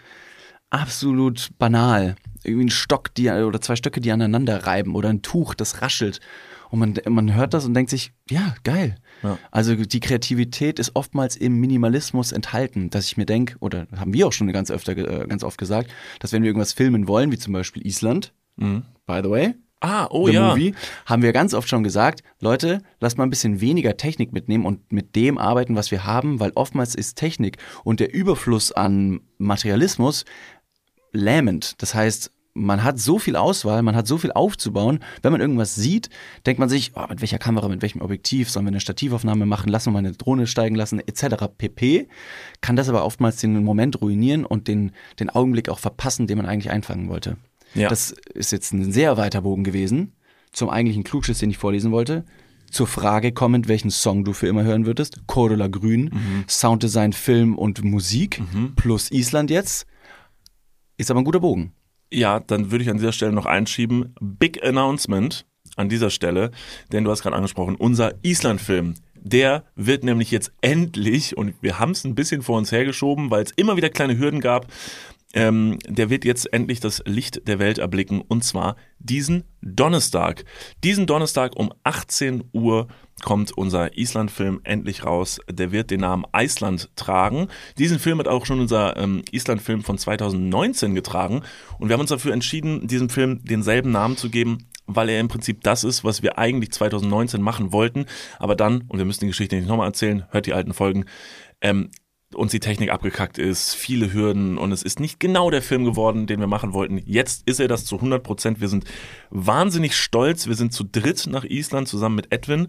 absolut banal. Irgendwie ein Stock, die, oder zwei Stöcke, die aneinander reiben oder ein Tuch, das raschelt. Und man, man hört das und denkt sich, ja, geil. Ja. Also die Kreativität ist oftmals im Minimalismus enthalten, dass ich mir denke, oder haben wir auch schon ganz, öfter, äh, ganz oft gesagt, dass wenn wir irgendwas filmen wollen, wie zum Beispiel Island, by the way, Ah, oh The ja. Movie, haben wir ganz oft schon gesagt, Leute, lasst mal ein bisschen weniger Technik mitnehmen und mit dem arbeiten, was wir haben, weil oftmals ist Technik und der Überfluss an Materialismus lähmend. Das heißt, man hat so viel Auswahl, man hat so viel aufzubauen. Wenn man irgendwas sieht, denkt man sich, oh, mit welcher Kamera, mit welchem Objektiv, sollen wir eine Stativaufnahme machen, lassen wir mal eine Drohne steigen lassen, etc. pp. Kann das aber oftmals den Moment ruinieren und den, den Augenblick auch verpassen, den man eigentlich einfangen wollte. Ja. Das ist jetzt ein sehr weiter Bogen gewesen zum eigentlichen Klugschiss, den ich vorlesen wollte. Zur Frage kommend, welchen Song du für immer hören würdest. Cordula Grün, Mhm. Sounddesign, Film und Musik plus Island jetzt. Ist aber ein guter Bogen. Ja, dann würde ich an dieser Stelle noch einschieben, Big Announcement an dieser Stelle, denn du hast gerade angesprochen, unser Island-Film, der wird nämlich jetzt endlich, und wir haben es ein bisschen vor uns hergeschoben, weil es immer wieder kleine Hürden gab, ähm, der wird jetzt endlich das Licht der Welt erblicken und zwar diesen Donnerstag. Diesen Donnerstag um 18 Uhr kommt unser Island-Film endlich raus. Der wird den Namen Iceland tragen. Diesen Film hat auch schon unser ähm, Island-Film von 2019 getragen und wir haben uns dafür entschieden, diesem Film denselben Namen zu geben, weil er im Prinzip das ist, was wir eigentlich 2019 machen wollten. Aber dann, und wir müssen die Geschichte nicht nochmal erzählen, hört die alten Folgen, ähm, uns die Technik abgekackt ist, viele Hürden und es ist nicht genau der Film geworden, den wir machen wollten. Jetzt ist er das zu 100 Prozent. Wir sind wahnsinnig stolz. Wir sind zu dritt nach Island zusammen mit Edwin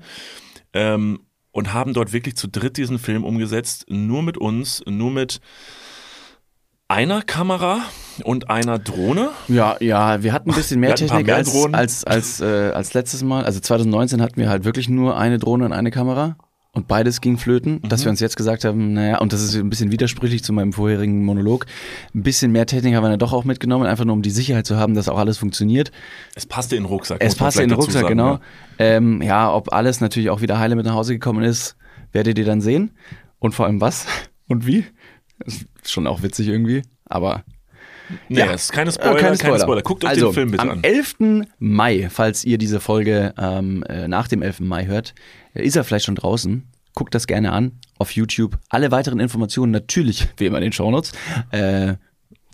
ähm, und haben dort wirklich zu dritt diesen Film umgesetzt. Nur mit uns, nur mit einer Kamera und einer Drohne. Ja, ja, wir hatten ein bisschen mehr Technik mehr als, als, als, äh, als letztes Mal. Also 2019 hatten wir halt wirklich nur eine Drohne und eine Kamera. Und beides ging flöten, Mhm. dass wir uns jetzt gesagt haben, naja, und das ist ein bisschen widersprüchlich zu meinem vorherigen Monolog, ein bisschen mehr Technik haben wir dann doch auch mitgenommen, einfach nur um die Sicherheit zu haben, dass auch alles funktioniert. Es passte in den Rucksack. Es muss man passt in den Rucksack, sagen, genau. ja. Ähm, ja, ob alles natürlich auch wieder heile mit nach Hause gekommen ist, werdet ihr dann sehen. Und vor allem was und wie. Ist schon auch witzig irgendwie, aber Nee, Ja. ist keine äh, Spoiler, keine Spoiler. Guckt euch also, den Film bitte am an. 11. Mai, falls ihr diese Folge ähm, äh, nach dem 11. Mai hört, äh, ist er vielleicht schon draußen. Guckt das gerne an auf YouTube. Alle weiteren Informationen natürlich <laughs> wie immer in den Shownotes. Äh,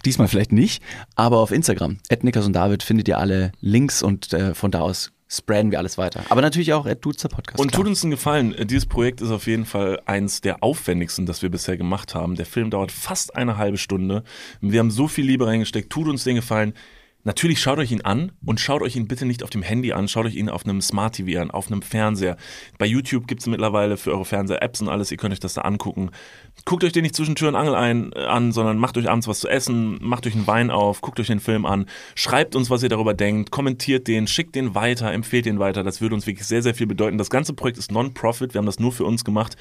diesmal vielleicht nicht, aber auf Instagram, Nickers und David, findet ihr alle Links und äh, von da aus spreaden wir alles weiter. Aber natürlich auch at Dudes der Podcast. Und klar. tut uns einen Gefallen, dieses Projekt ist auf jeden Fall eins der aufwendigsten, das wir bisher gemacht haben. Der Film dauert fast eine halbe Stunde. Wir haben so viel Liebe reingesteckt. Tut uns den Gefallen. Natürlich schaut euch ihn an und schaut euch ihn bitte nicht auf dem Handy an, schaut euch ihn auf einem Smart TV an, auf einem Fernseher. Bei YouTube gibt es mittlerweile für eure Fernseher-Apps und alles, ihr könnt euch das da angucken. Guckt euch den nicht zwischen Tür und Angel ein, äh, an, sondern macht euch abends was zu essen, macht euch einen Wein auf, guckt euch den Film an, schreibt uns, was ihr darüber denkt, kommentiert den, schickt den weiter, empfehlt den weiter. Das würde uns wirklich sehr, sehr viel bedeuten. Das ganze Projekt ist Non-Profit, wir haben das nur für uns gemacht.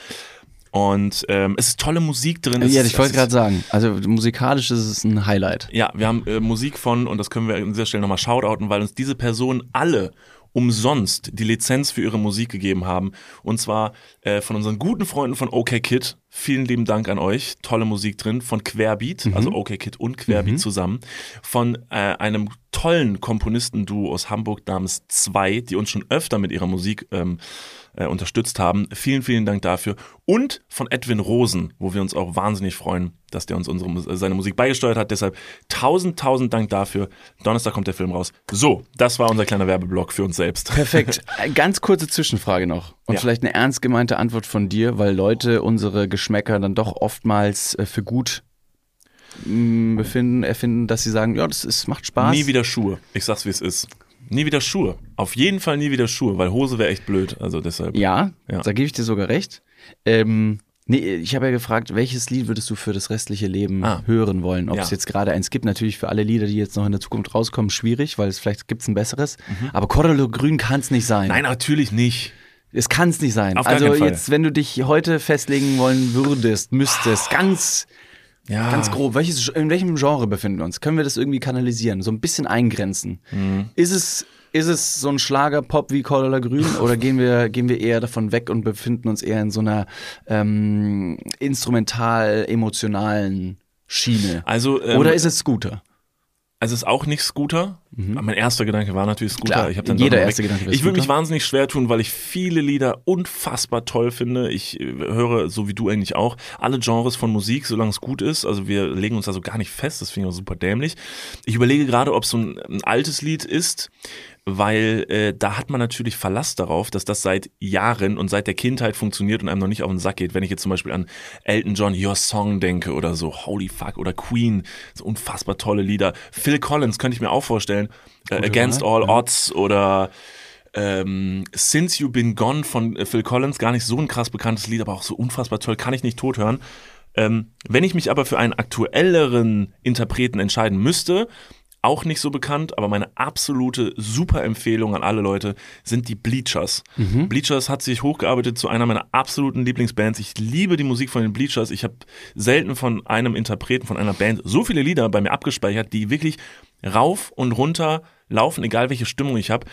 Und ähm, es ist tolle Musik drin. Es ja, ich wollte gerade sagen, also musikalisch ist es ein Highlight. ja, wir haben äh, Musik von, und das können wir an dieser Stelle nochmal shoutouten, weil uns diese Personen alle umsonst die Lizenz für ihre Musik gegeben haben. Und zwar äh, von unseren guten Freunden von OK Kid. Vielen lieben Dank an euch. Tolle Musik drin. Von Querbeat, also OK Kid und Querbeat zusammen. Von äh, einem tollen Komponistenduo aus Hamburg namens Zwei, die uns schon öfter mit ihrer Musik ähm, äh, unterstützt haben. Vielen, vielen Dank dafür. Und von Edwin Rosen, wo wir uns auch wahnsinnig freuen, dass der uns unsere, äh, seine Musik beigesteuert hat. Deshalb tausend, tausend Dank dafür. Donnerstag kommt der Film raus. So, das war unser kleiner Werbeblock für uns selbst. Perfekt. Eine <laughs> Ganz kurze Zwischenfrage noch. Und Ja. vielleicht eine ernst gemeinte Antwort von dir, weil Leute unsere Geschmäcker dann doch oftmals äh, für gut mh, befinden, erfinden, dass sie sagen, ja, das ist, macht Spaß. Nie wieder Schuhe. Ich sag's, wie es ist. Nie wieder Schuhe. Auf jeden Fall nie wieder Schuhe, weil Hose wäre echt blöd. Also deshalb. Ja, Ja. da gebe ich dir sogar recht. Ähm, nee, ich habe ja gefragt, welches Lied würdest du für das restliche Leben Ah. hören wollen? Ob Ja. es jetzt gerade eins gibt, natürlich für alle Lieder, die jetzt noch in der Zukunft rauskommen, schwierig, weil es vielleicht gibt's ein besseres. Aber Cordolo Grün kann es nicht sein. Mhm. Nein, natürlich nicht. Es kann es nicht sein. Auf also jetzt, wenn du dich heute festlegen wollen würdest, müsstest, ganz, Ja. ganz grob, welches, in welchem Genre befinden wir uns? Können wir das irgendwie kanalisieren, so ein bisschen eingrenzen? Mhm. Ist es ist es so ein Schlager-Pop wie Cordula Grün oder gehen wir, gehen wir eher davon weg und befinden uns eher in so einer ähm, instrumental-emotionalen Schiene? Also, ähm, oder ist es Scooter? Also es ist auch nicht Scooter. Mein erster Gedanke war natürlich Scooter. Klar, ich hab dann jeder erste Gedanke Ich würde mich wahnsinnig schwer tun, weil ich viele Lieder unfassbar toll finde. Ich äh, höre, so wie du eigentlich auch, alle Genres von Musik, solange es gut ist. Also wir legen uns also gar nicht fest. Das finde ich auch super dämlich. Ich überlege gerade, ob es so ein, ein altes Lied ist, weil äh, da hat man natürlich Verlass darauf, dass das seit Jahren und seit der Kindheit funktioniert und einem noch nicht auf den Sack geht. Wenn ich jetzt zum Beispiel an Elton John Your Song denke oder so, Holy Fuck oder Queen, so unfassbar tolle Lieder. Phil Collins könnte ich mir auch vorstellen, äh, Against All Odds oder ähm, Since You've Been Gone von äh, Phil Collins, gar nicht so ein krass bekanntes Lied, aber auch so unfassbar toll, kann ich nicht tot hören. Ähm, wenn ich mich aber für einen aktuelleren Interpreten entscheiden müsste, auch nicht so bekannt, aber meine absolute super Empfehlung an alle Leute sind die Bleachers. Bleachers hat sich hochgearbeitet zu einer meiner absoluten Lieblingsbands. Ich liebe die Musik von den Bleachers. Ich habe selten von einem Interpreten, von einer Band so viele Lieder bei mir abgespeichert, die wirklich rauf und runter laufen, egal welche Stimmung ich habe.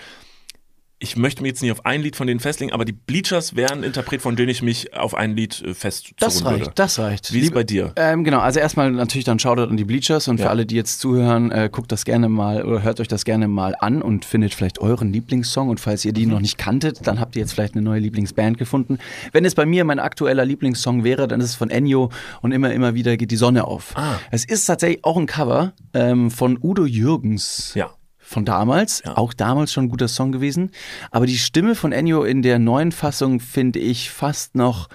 Ich möchte mich jetzt nicht auf ein Lied von denen festlegen, aber die Bleachers wären ein Interpret, von denen ich mich auf ein Lied äh, festzurren Das reicht, würde. das reicht. Wie ist es bei dir? Ähm, genau, also erstmal natürlich dann Shoutout an die Bleachers und Ja. für alle, die jetzt zuhören, äh, guckt das gerne mal oder hört euch das gerne mal an und findet vielleicht euren Lieblingssong und falls ihr Mhm. die noch nicht kanntet, dann habt ihr jetzt vielleicht eine neue Lieblingsband gefunden. Wenn es bei mir mein aktueller Lieblingssong wäre, dann ist es von Ennio und immer, immer wieder geht die Sonne auf. Ah. Es ist tatsächlich auch ein Cover ähm, von Udo Jürgens Ja. Von damals, Ja. auch damals schon ein guter Song gewesen. Aber die Stimme von Ennio in der neuen Fassung finde ich fast noch,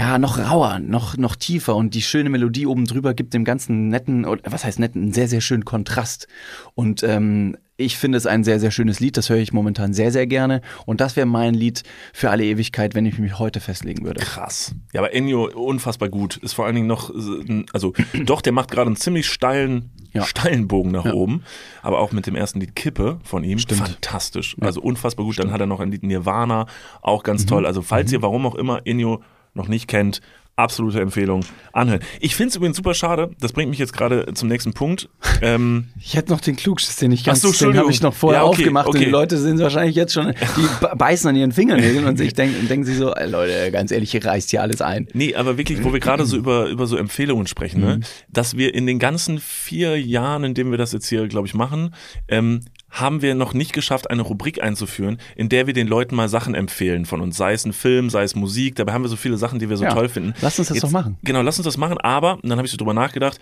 ja, noch rauer, noch, noch tiefer und die schöne Melodie oben drüber gibt dem ganzen netten, oder was heißt netten, einen sehr, sehr schönen Kontrast. Und ähm, ich finde es ein sehr, sehr schönes Lied, das höre ich momentan sehr, sehr gerne. Und das wäre mein Lied für alle Ewigkeit, wenn ich mich heute festlegen würde. Krass. Ja, aber Ennio unfassbar gut. Ist vor allen Dingen noch, äh, also <clears throat> doch, der macht gerade einen ziemlich steilen, Ja. steilen Bogen nach Ja. oben. Aber auch mit dem ersten Lied Kippe von ihm. Stimmt. Fantastisch. Also unfassbar gut. Dann hat er noch ein Lied Nirvana, auch ganz toll. Also falls ihr, warum auch immer, Ennio noch nicht kennt, absolute Empfehlung, anhören. Ich finde es übrigens super schade, das bringt mich jetzt gerade zum nächsten Punkt. <laughs> Ähm, Ich hätte noch den Klugschiss, den ich ganz, Ach so, den habe ich noch vorher Ja, okay, aufgemacht und okay. die Leute sind wahrscheinlich jetzt schon, die <laughs> beißen an ihren Fingernägeln und sich denken, denken sich so, Leute, ganz ehrlich, hier reißt hier alles ein. Nee, aber wirklich, wo wir gerade so <clears throat> über, über so Empfehlungen sprechen, ne? dass wir in den ganzen vier Jahren, in denen wir das jetzt hier, glaube ich, machen, ähm, haben wir noch nicht geschafft, eine Rubrik einzuführen, in der wir den Leuten mal Sachen empfehlen von uns. Sei es ein Film, sei es Musik, dabei haben wir so viele Sachen, die wir so Ja, toll finden. lass uns das doch machen. Genau, lass uns das machen, aber, und dann habe ich so drüber nachgedacht,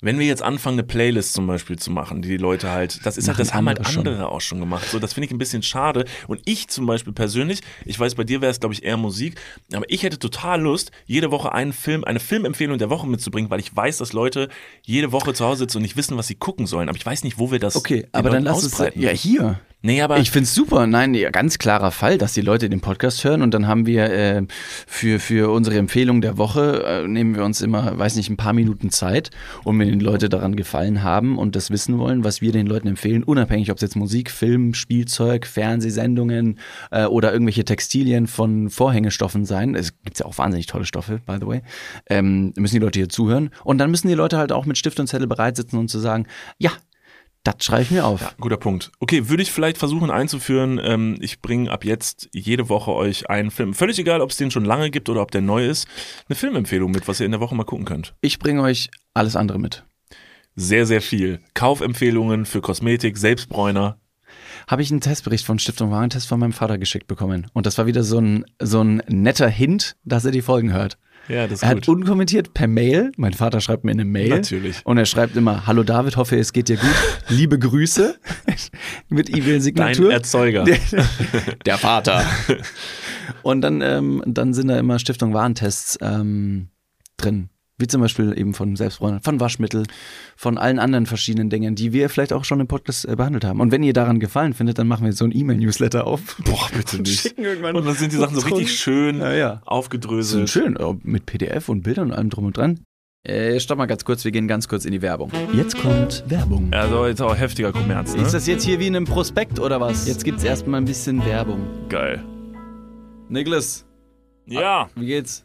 wenn wir jetzt anfangen, eine Playlist zum Beispiel zu machen, die die Leute halt, das ist halt, das haben halt andere schon. auch schon gemacht. So, das finde ich ein bisschen schade. Und ich zum Beispiel persönlich, ich weiß, bei dir wäre es, glaube ich, eher Musik, aber ich hätte total Lust, jede Woche einen Film, eine Filmempfehlung der Woche mitzubringen, weil ich weiß, dass Leute jede Woche zu Hause sitzen und nicht wissen, was sie gucken sollen. Aber ich weiß nicht, wo wir das. Okay, aber dann lass es, ausbreiten. ja, hier. Nee, aber Ich find's super. Nein, ganz klarer Fall, dass die Leute den Podcast hören und dann haben wir äh, für, für unsere Empfehlung der Woche, äh, nehmen wir uns immer, weiß nicht, ein paar Minuten Zeit und wenn die Leute daran gefallen haben und das wissen wollen, was wir den Leuten empfehlen, unabhängig, ob es jetzt Musik, Film, Spielzeug, Fernsehsendungen äh, oder irgendwelche Textilien von Vorhängestoffen sein. Es gibt ja auch wahnsinnig tolle Stoffe, by the way. Ähm, müssen die Leute hier zuhören und dann müssen die Leute halt auch mit Stift und Zettel bereit sitzen und zu sagen, ja, das schreibe ich mir auf. Guter Punkt. Okay, würde ich vielleicht versuchen einzuführen. Ähm, ich bringe ab jetzt jede Woche euch einen Film. Völlig egal, ob es den schon lange gibt oder ob der neu ist. Eine Filmempfehlung mit, was ihr in der Woche mal gucken könnt. Ich bringe euch alles andere mit. Sehr, sehr viel. Kaufempfehlungen für Kosmetik, Selbstbräuner. Habe ich einen Testbericht von Stiftung Warentest von meinem Vater geschickt bekommen. Und das war wieder so ein, so ein netter Hint, dass er die Folgen hört. Ja, das ist Er gut. hat unkommentiert per Mail, mein Vater schreibt mir eine Mail. Natürlich. Und er schreibt immer, hallo David, hoffe es geht dir gut. Liebe Grüße. <laughs> Mit Dein E-Mail-Signatur. Erzeuger. Der <laughs> Vater. <laughs> Und dann, ähm, dann sind da immer Stiftung Warentests ähm, drin. Wie zum Beispiel eben von Selbstbräunern, von Waschmittel, von allen anderen verschiedenen Dingen, die wir vielleicht auch schon im Podcast äh, behandelt haben. Und wenn ihr daran gefallen findet, dann machen wir so ein E-Mail-Newsletter auf. Boah, bitte nicht. Schicken irgendwann Und dann sind die Sachen so richtig schön Ja, ja. aufgedröselt. Sind schön, äh, mit PDF und Bildern und allem drum und dran. Äh, stopp mal ganz kurz, wir gehen ganz kurz in die Werbung. Jetzt kommt Werbung. Also jetzt auch heftiger Kommerz, ne? Ist das jetzt hier wie in einem Prospekt oder was? Jetzt gibt's erstmal ein bisschen Werbung. geil. Niklas, Ja, wie geht's?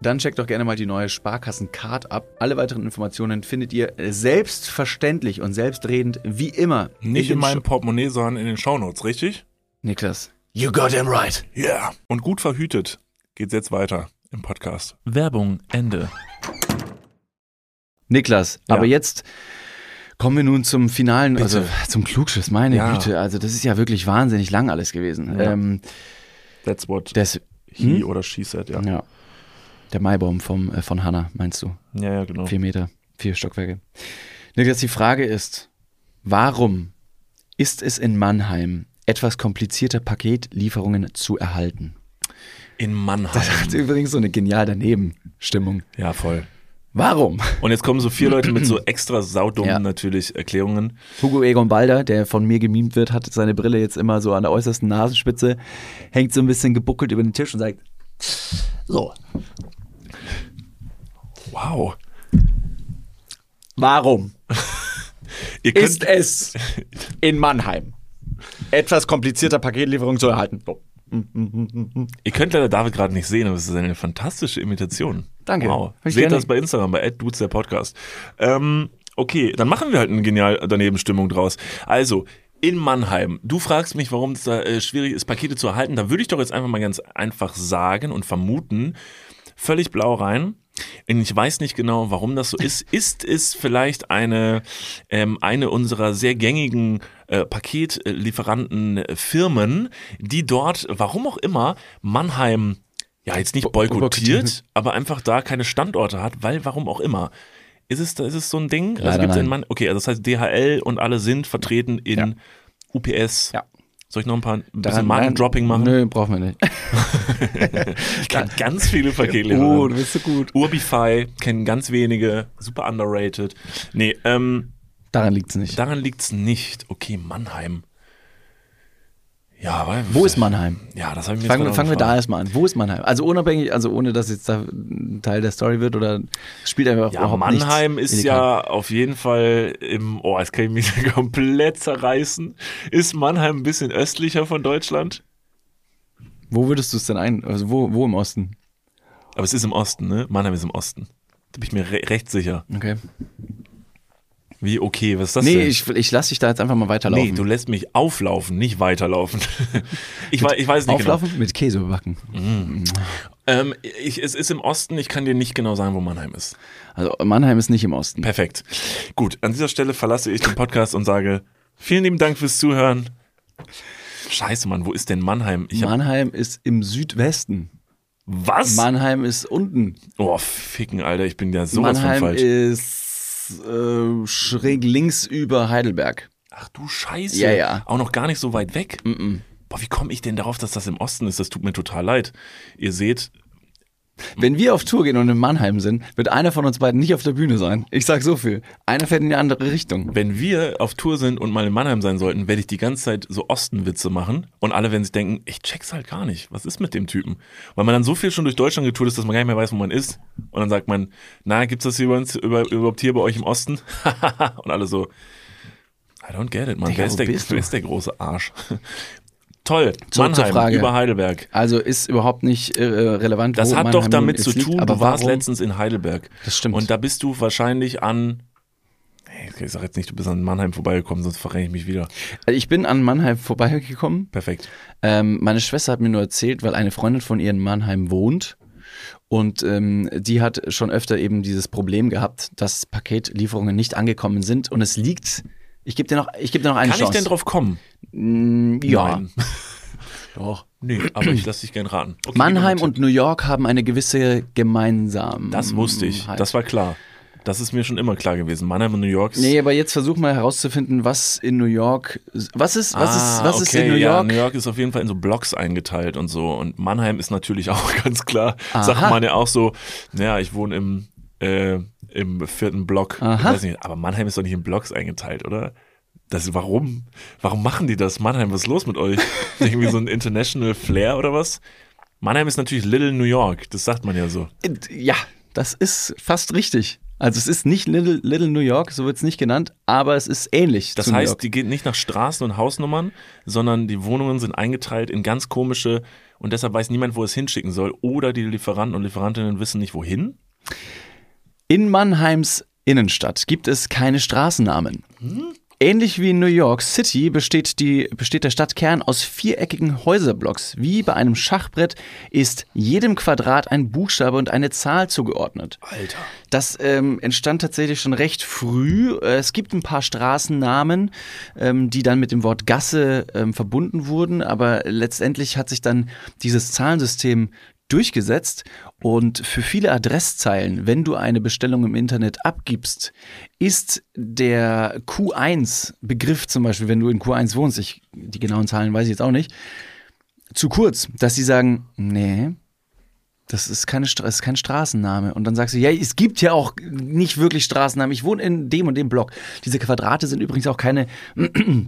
dann checkt doch gerne mal die neue Sparkassen-Card ab. Alle weiteren Informationen findet ihr selbstverständlich und selbstredend wie immer. Nicht in, meinem Sho- Portemonnaie, sondern in den Shownotes, richtig? Niklas. You got him right. Ja. Yeah. Und gut verhütet geht's jetzt weiter im Podcast. Werbung, Ende. Niklas, Ja. aber jetzt kommen wir nun zum finalen, Bitte. also zum Klugschiss, meine Ja. Güte. Also das ist ja wirklich wahnsinnig lang alles gewesen. Ja. Ähm, That's what das, he Hm? oder she said, ja. ja. Der Maibaum vom, äh, von Hanna, meinst du? Ja, ja, genau. Vier Meter, vier Stockwerke. Niklas, die Frage ist, warum ist es in Mannheim etwas komplizierter, Paketlieferungen zu erhalten? In Mannheim. Das hat übrigens so eine genial daneben Stimmung. Ja, voll. Warum? Und jetzt kommen so vier Leute mit so <clears throat> extra saudummen Ja. natürlich Erklärungen. Hugo Egon Balder, der von mir gemimt wird, hat seine Brille jetzt immer so an der äußersten Nasenspitze, hängt so ein bisschen gebuckelt über den Tisch und sagt, so, Wow. warum <laughs> Ihr könnt, ist es in Mannheim etwas komplizierter Paketlieferung zu erhalten? So. ihr könnt leider David gerade nicht sehen, aber es ist eine fantastische Imitation. Danke. Wow. Hab ich Seht das bei Instagram, bei @dudes der Podcast. Ähm, okay, dann machen wir halt eine genial daneben Stimmung draus. Also, in Mannheim. Du fragst mich, warum es da äh, schwierig ist, Pakete zu erhalten. Da würde ich doch jetzt einfach mal ganz einfach sagen und vermuten, völlig blau rein. Ich weiß nicht genau, warum das so <laughs> ist. Ist es vielleicht eine, ähm, eine unserer sehr gängigen äh, Paketlieferantenfirmen, die dort, warum auch immer, Mannheim ja jetzt nicht boykottiert, aber einfach da keine Standorte hat, weil warum auch immer. Ist es, ist es so ein Ding? also Leider gibt's in. Mann okay, also das heißt DHL und alle sind vertreten in Ja. UPS. Ja. Soll ich noch ein paar ein bisschen Markendropping machen? Nö, brauchen wir nicht. <laughs> Ich kann ganz viele Paketlieferanten. Oh, du bist so gut. Urbify kennen ganz wenige, super underrated. Nee, ähm, Daran liegt es nicht. daran liegt's nicht. Okay, Mannheim. Ja, weil, Wo ist Mannheim? Ja, das habe ich mir Fangen, fangen wir da erstmal an. Wo ist Mannheim? Also unabhängig, also ohne dass jetzt da ein Teil der Story wird oder spielt einfach Ja, überhaupt Mannheim ist ja auf jeden Fall im, oh, jetzt kann ich mich <laughs> komplett zerreißen. Ist Mannheim ein bisschen östlicher von Deutschland? Wo würdest du es denn ein? Also wo, wo im Osten? Aber es ist im Osten, ne? Mannheim ist im Osten. Da bin ich mir re recht sicher. Okay. Wie, okay, was ist das nee, denn? ich, ich lasse dich da jetzt einfach mal weiterlaufen. nee, du lässt mich auflaufen, nicht weiterlaufen. <laughs> ich, weiß, ich weiß nicht genau. Auflaufen mit Käse überbacken. Ähm, ich, es ist im Osten, ich kann dir nicht genau sagen, wo Mannheim ist. Also Mannheim ist nicht im Osten. Perfekt. Gut, an dieser Stelle verlasse ich den Podcast und sage vielen lieben Dank fürs Zuhören. Scheiße, Mann, wo ist denn Mannheim? Ich Mannheim ist im Südwesten. was? Mannheim ist unten. Oh, ficken, Alter, ich bin ja sowas Mannheim von falsch. ist äh, schräg links über Heidelberg. Ach du Scheiße. Ja, ja. Auch noch gar nicht so weit weg. Boah, wie komme ich denn darauf, dass das im Osten ist? Das tut mir total leid. Ihr seht, Wenn wir auf Tour gehen und in Mannheim sind, wird einer von uns beiden nicht auf der Bühne sein. Ich sag so viel. Einer fährt in die andere Richtung. wenn wir auf Tour sind und mal in Mannheim sein sollten, werde ich die ganze Zeit so Ostenwitze machen und alle werden sich denken, ich check's halt gar nicht. Was ist mit dem Typen? Weil man dann so viel schon durch Deutschland getourt ist, dass man gar nicht mehr weiß, wo man ist. Und dann sagt man, na, gibt's das hier uns, über, überhaupt hier bei euch im Osten? <laughs> und alle so, I don't get it, man. Digga, Wer ist, der, wer ist der große Arsch? Toll. Zurück zur Mannheim, Frage. über Heidelberg. Also ist überhaupt nicht äh, relevant. Das hat Mannheim doch damit zu tun, liegt, aber du warst warum? letztens in Heidelberg. Das stimmt. Und da bist du wahrscheinlich an. Ich sag jetzt nicht, du bist an Mannheim vorbeigekommen, sonst verrenne ich mich wieder. Also ich bin an Mannheim vorbeigekommen. Perfekt. Ähm, meine Schwester hat mir nur erzählt, weil eine Freundin von ihr in Mannheim wohnt. Und ähm, die hat schon öfter eben dieses Problem gehabt, dass Paketlieferungen nicht angekommen sind. Und es liegt. Ich gebe dir noch, ich gebe dir noch eine Kann ich Chance. denn drauf kommen? Mm, ja. Nein. <laughs> Doch. Nee, aber ich lasse dich gern raten. Okay, Mannheim und New York haben eine gewisse gemeinsame. Das wusste ich. Das war klar. Das ist mir schon immer klar gewesen. Mannheim und New York. ist- Nee, aber jetzt versuch mal herauszufinden, was in New York. Was ist, was ist, Ah, was ist okay, in New ja, York? New York ist auf jeden Fall in so Blocks eingeteilt und so. Und Mannheim ist natürlich <laughs> auch ganz klar. Aha. Sagt man ja auch so, naja, ich wohne im, äh, im vierten Block. Ich Aha. weiß nicht, aber Mannheim ist doch nicht in Blocks eingeteilt, oder? Das, warum? Warum machen die das? Mannheim, was ist los mit euch? Irgendwie so ein International Flair oder was? Mannheim ist natürlich Little New York, das sagt man ja so. Ja, das ist fast richtig. Also es ist nicht Little, Little New York, so wird es nicht genannt, aber es ist ähnlich. Das heißt, die geht nicht nach Straßen und Hausnummern, sondern die Wohnungen sind eingeteilt in ganz komische und deshalb weiß niemand, wo es hinschicken soll. Oder die Lieferanten und Lieferantinnen wissen nicht, wohin. In Mannheims Innenstadt gibt es keine Straßennamen. Ähnlich wie in New York City besteht, die, besteht der Stadtkern aus viereckigen Häuserblocks. Wie bei einem Schachbrett ist jedem Quadrat ein Buchstabe und eine Zahl zugeordnet. Alter. Das ähm, entstand tatsächlich schon recht früh. Äh, Es gibt ein paar Straßennamen, ähm, die dann mit dem Wort Gasse ähm, verbunden wurden, aber letztendlich hat sich dann dieses Zahlensystem durchgesetzt und für viele Adresszeilen, wenn du eine Bestellung im Internet abgibst, ist der Q1-Begriff zum Beispiel, wenn du in Q1 wohnst, ich, die genauen Zahlen weiß ich jetzt auch nicht, zu kurz, dass sie sagen, nee, das ist, keine, das ist kein Straßenname. Und dann sagst du, ja, es gibt ja auch nicht wirklich Straßennamen. Ich wohne in dem und dem Block. Diese Quadrate sind übrigens auch keine <clears throat>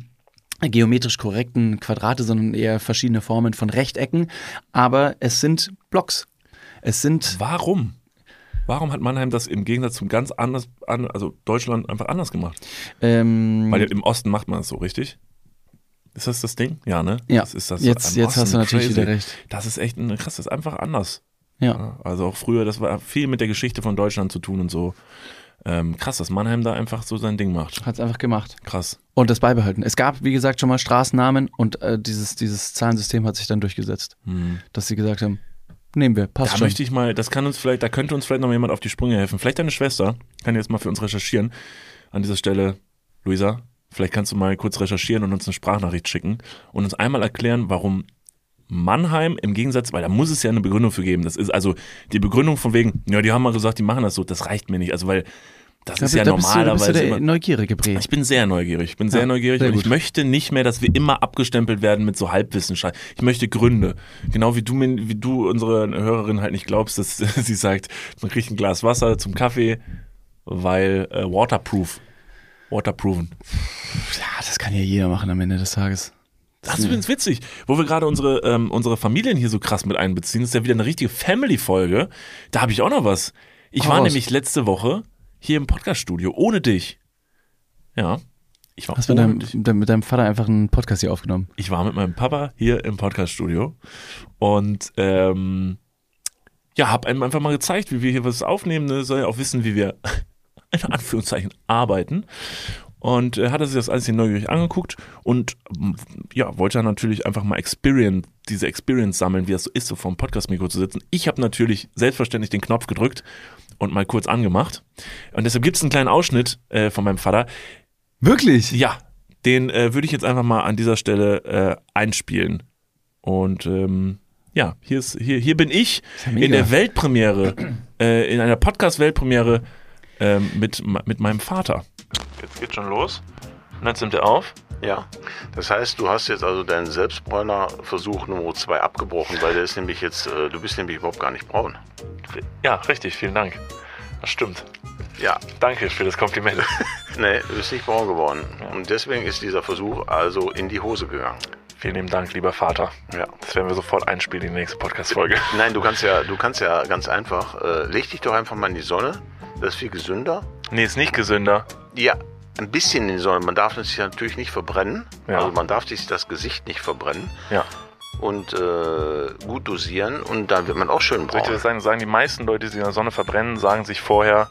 geometrisch korrekten Quadrate, sondern eher verschiedene Formen von Rechtecken. Aber es sind Blocks. Es sind, Warum? Warum hat Mannheim das im Gegensatz zum ganz anders, an, also Deutschland einfach anders gemacht? ähm, Weil im Osten macht man es so, richtig? Ist das das Ding? Ja, ne? Ja. Das ist das Jetzt- jetzt hast du natürlich crazy. wieder recht. Das ist echt ein, krass, das ist einfach anders. ja. Also auch früher, das war viel mit der Geschichte von Deutschland zu tun und so. Ähm, krass, dass Mannheim da einfach so sein Ding macht. Hat es einfach gemacht. Krass. Und das beibehalten. Es gab, wie gesagt, schon mal Straßennamen und äh, dieses, dieses Zahlensystem hat sich dann durchgesetzt. Dass sie gesagt haben, nehmen wir, passt Da schon. möchte ich mal, das kann uns vielleicht, da könnte uns vielleicht noch mal jemand auf die Sprünge helfen. Vielleicht deine Schwester kann jetzt mal für uns recherchieren. An dieser Stelle, Luisa, vielleicht kannst du mal kurz recherchieren und uns eine Sprachnachricht schicken und uns einmal erklären, warum Mannheim im Gegensatz, weil da muss es ja eine Begründung für geben. Das ist also die Begründung von wegen, ja, die haben mal gesagt, die machen das so, das reicht mir nicht. Also weil das Da ist ja da bist du- normalerweise bist du neugierige Bre. ich bin sehr neugierig. Ich bin sehr Ja, neugierig sehr und ich möchte nicht mehr, dass wir immer abgestempelt werden mit so Halbwissenschaften. Ich möchte Gründe. Genau wie du wie du unsere Hörerin halt nicht glaubst, dass <laughs> sie sagt, man kriegt ein Glas Wasser zum Kaffee, weil äh, waterproof. Waterproven. Ja, das kann ja jeder machen am Ende des Tages. Das ist übrigens witzig, wo wir gerade unsere, ähm, unsere Familien hier so krass mit einbeziehen. Das ist ja wieder eine richtige Family-Folge. Da habe ich auch noch was. Ich Hau war raus. nämlich letzte Woche hier im Podcast-Studio, ohne dich. Ja. Ich war Hast du mit deinem, mit deinem- Vater einfach einen Podcast hier aufgenommen? Ich war mit meinem Papa hier im Podcast-Studio und ähm, ja, habe einem einfach mal gezeigt, wie wir hier was aufnehmen. Ne? Soll ja auch wissen, wie wir <laughs> in Anführungszeichen arbeiten. Und äh, hat er sich das alles hier neugierig angeguckt und m, ja, wollte dann natürlich einfach mal Experience, diese Experience sammeln, wie das so ist, so vor dem Podcast-Mikro zu sitzen. Ich habe natürlich selbstverständlich den Knopf gedrückt und mal kurz angemacht. Und deshalb gibt es einen kleinen Ausschnitt äh, von meinem Vater. Wirklich? Ja, den äh, würde ich jetzt einfach mal an dieser Stelle äh, einspielen. Und ähm, ja, hier, ist, hier, hier bin ich ja in der Weltpremiere, äh, in einer Podcast-Weltpremiere ähm, mit, mit meinem Vater. Jetzt geht schon los. Und jetzt nimmt er auf. Ja, das heißt, du hast jetzt also deinen Selbstbräuner-Versuch Nummer 2 abgebrochen, weil der ist nämlich jetzt, äh, du bist nämlich überhaupt gar nicht braun. Ja, richtig, vielen Dank. Das stimmt. Ja, Danke für das Kompliment. <laughs> nee, du bist nicht braun geworden. Und deswegen ist dieser Versuch also in die Hose gegangen. vielen lieben Dank, lieber Vater. Ja. Das werden wir sofort einspielen in die nächste Podcast-Folge. <laughs> Nein, du kannst ja, du kannst ja ganz einfach, äh, leg dich doch einfach mal in die Sonne. Das ist viel gesünder. Nee, ist nicht gesünder. Ja, ein bisschen in die Sonne. Man darf sich natürlich nicht verbrennen. Ja. Also man darf sich das Gesicht nicht verbrennen. Ja. Und äh, gut dosieren und dann wird man auch schön Soll ich dir braun. das sagen? Sagen die meisten Leute, die sich in der Sonne verbrennen, sagen sich vorher,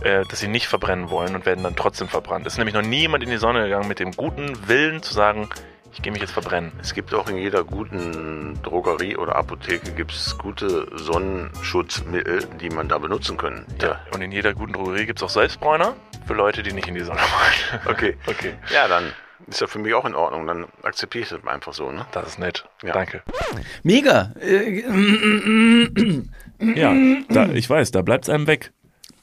äh, dass sie nicht verbrennen wollen und werden dann trotzdem verbrannt. Es ist nämlich noch nie jemand in die Sonne gegangen mit dem guten Willen zu sagen, ich gehe mich jetzt verbrennen. Es gibt auch in jeder guten Drogerie oder Apotheke gibt's gute Sonnenschutzmittel, die man da benutzen kann. Ja. Und in jeder guten Drogerie gibt es auch Selbstbräuner für Leute, die nicht in die Sonne wollen. <laughs> Okay. Okay. Ja, dann ist ja für mich auch in Ordnung. Dann akzeptiere ich das einfach so, ne? Das ist nett. Ja. Danke. Mega. Ja, <clears throat> da, ich weiß, da bleibt es einem weg.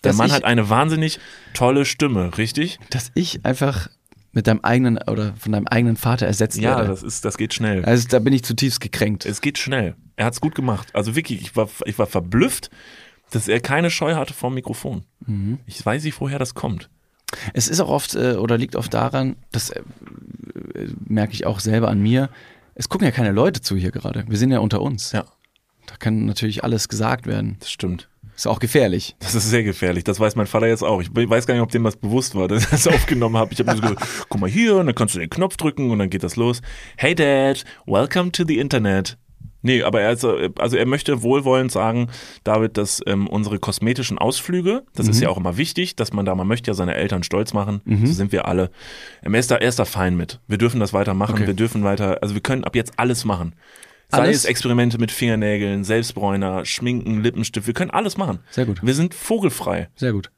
Der Dass Mann ich- hat eine wahnsinnig tolle Stimme, richtig? dass ich einfach mit deinem eigenen oder von deinem eigenen Vater ersetzt Ja, werde. das, ist, das geht schnell. Also da bin ich zutiefst gekränkt. Es geht schnell. Er hat es gut gemacht. Also wirklich, ich war, ich war verblüfft, dass er keine Scheu hatte vom Mikrofon. Mhm. Ich weiß nicht, woher das kommt. Es ist auch oft äh, oder liegt oft daran, das äh, merke ich auch selber an mir. Es gucken ja keine Leute zu hier gerade. Wir sind ja unter uns. Ja. Da kann natürlich alles gesagt werden. Das stimmt. Ist auch gefährlich. Das ist sehr gefährlich. Das weiß mein Vater jetzt auch. Ich weiß gar nicht, ob dem das bewusst war, <laughs> dass ich das aufgenommen habe. Ich habe nur so gesagt, guck mal hier, und dann kannst du den Knopf drücken und dann geht das los. Hey Dad, welcome to the Internet. Nee, aber er, ist, äh, also er möchte wohlwollend sagen, David, dass ähm, unsere kosmetischen Ausflüge, das Mhm. ist ja auch immer wichtig, dass man da, man möchte ja seine Eltern stolz machen, so sind wir alle. Ähm, Er ist, da, er ist da fein mit. Wir dürfen das weitermachen, Okay. wir dürfen weiter, also wir können ab jetzt alles machen. Sei Alles? es Experimente mit Fingernägeln, Selbstbräuner, Schminken, Lippenstift, wir können alles machen. Sehr gut. Wir sind vogelfrei. Sehr gut.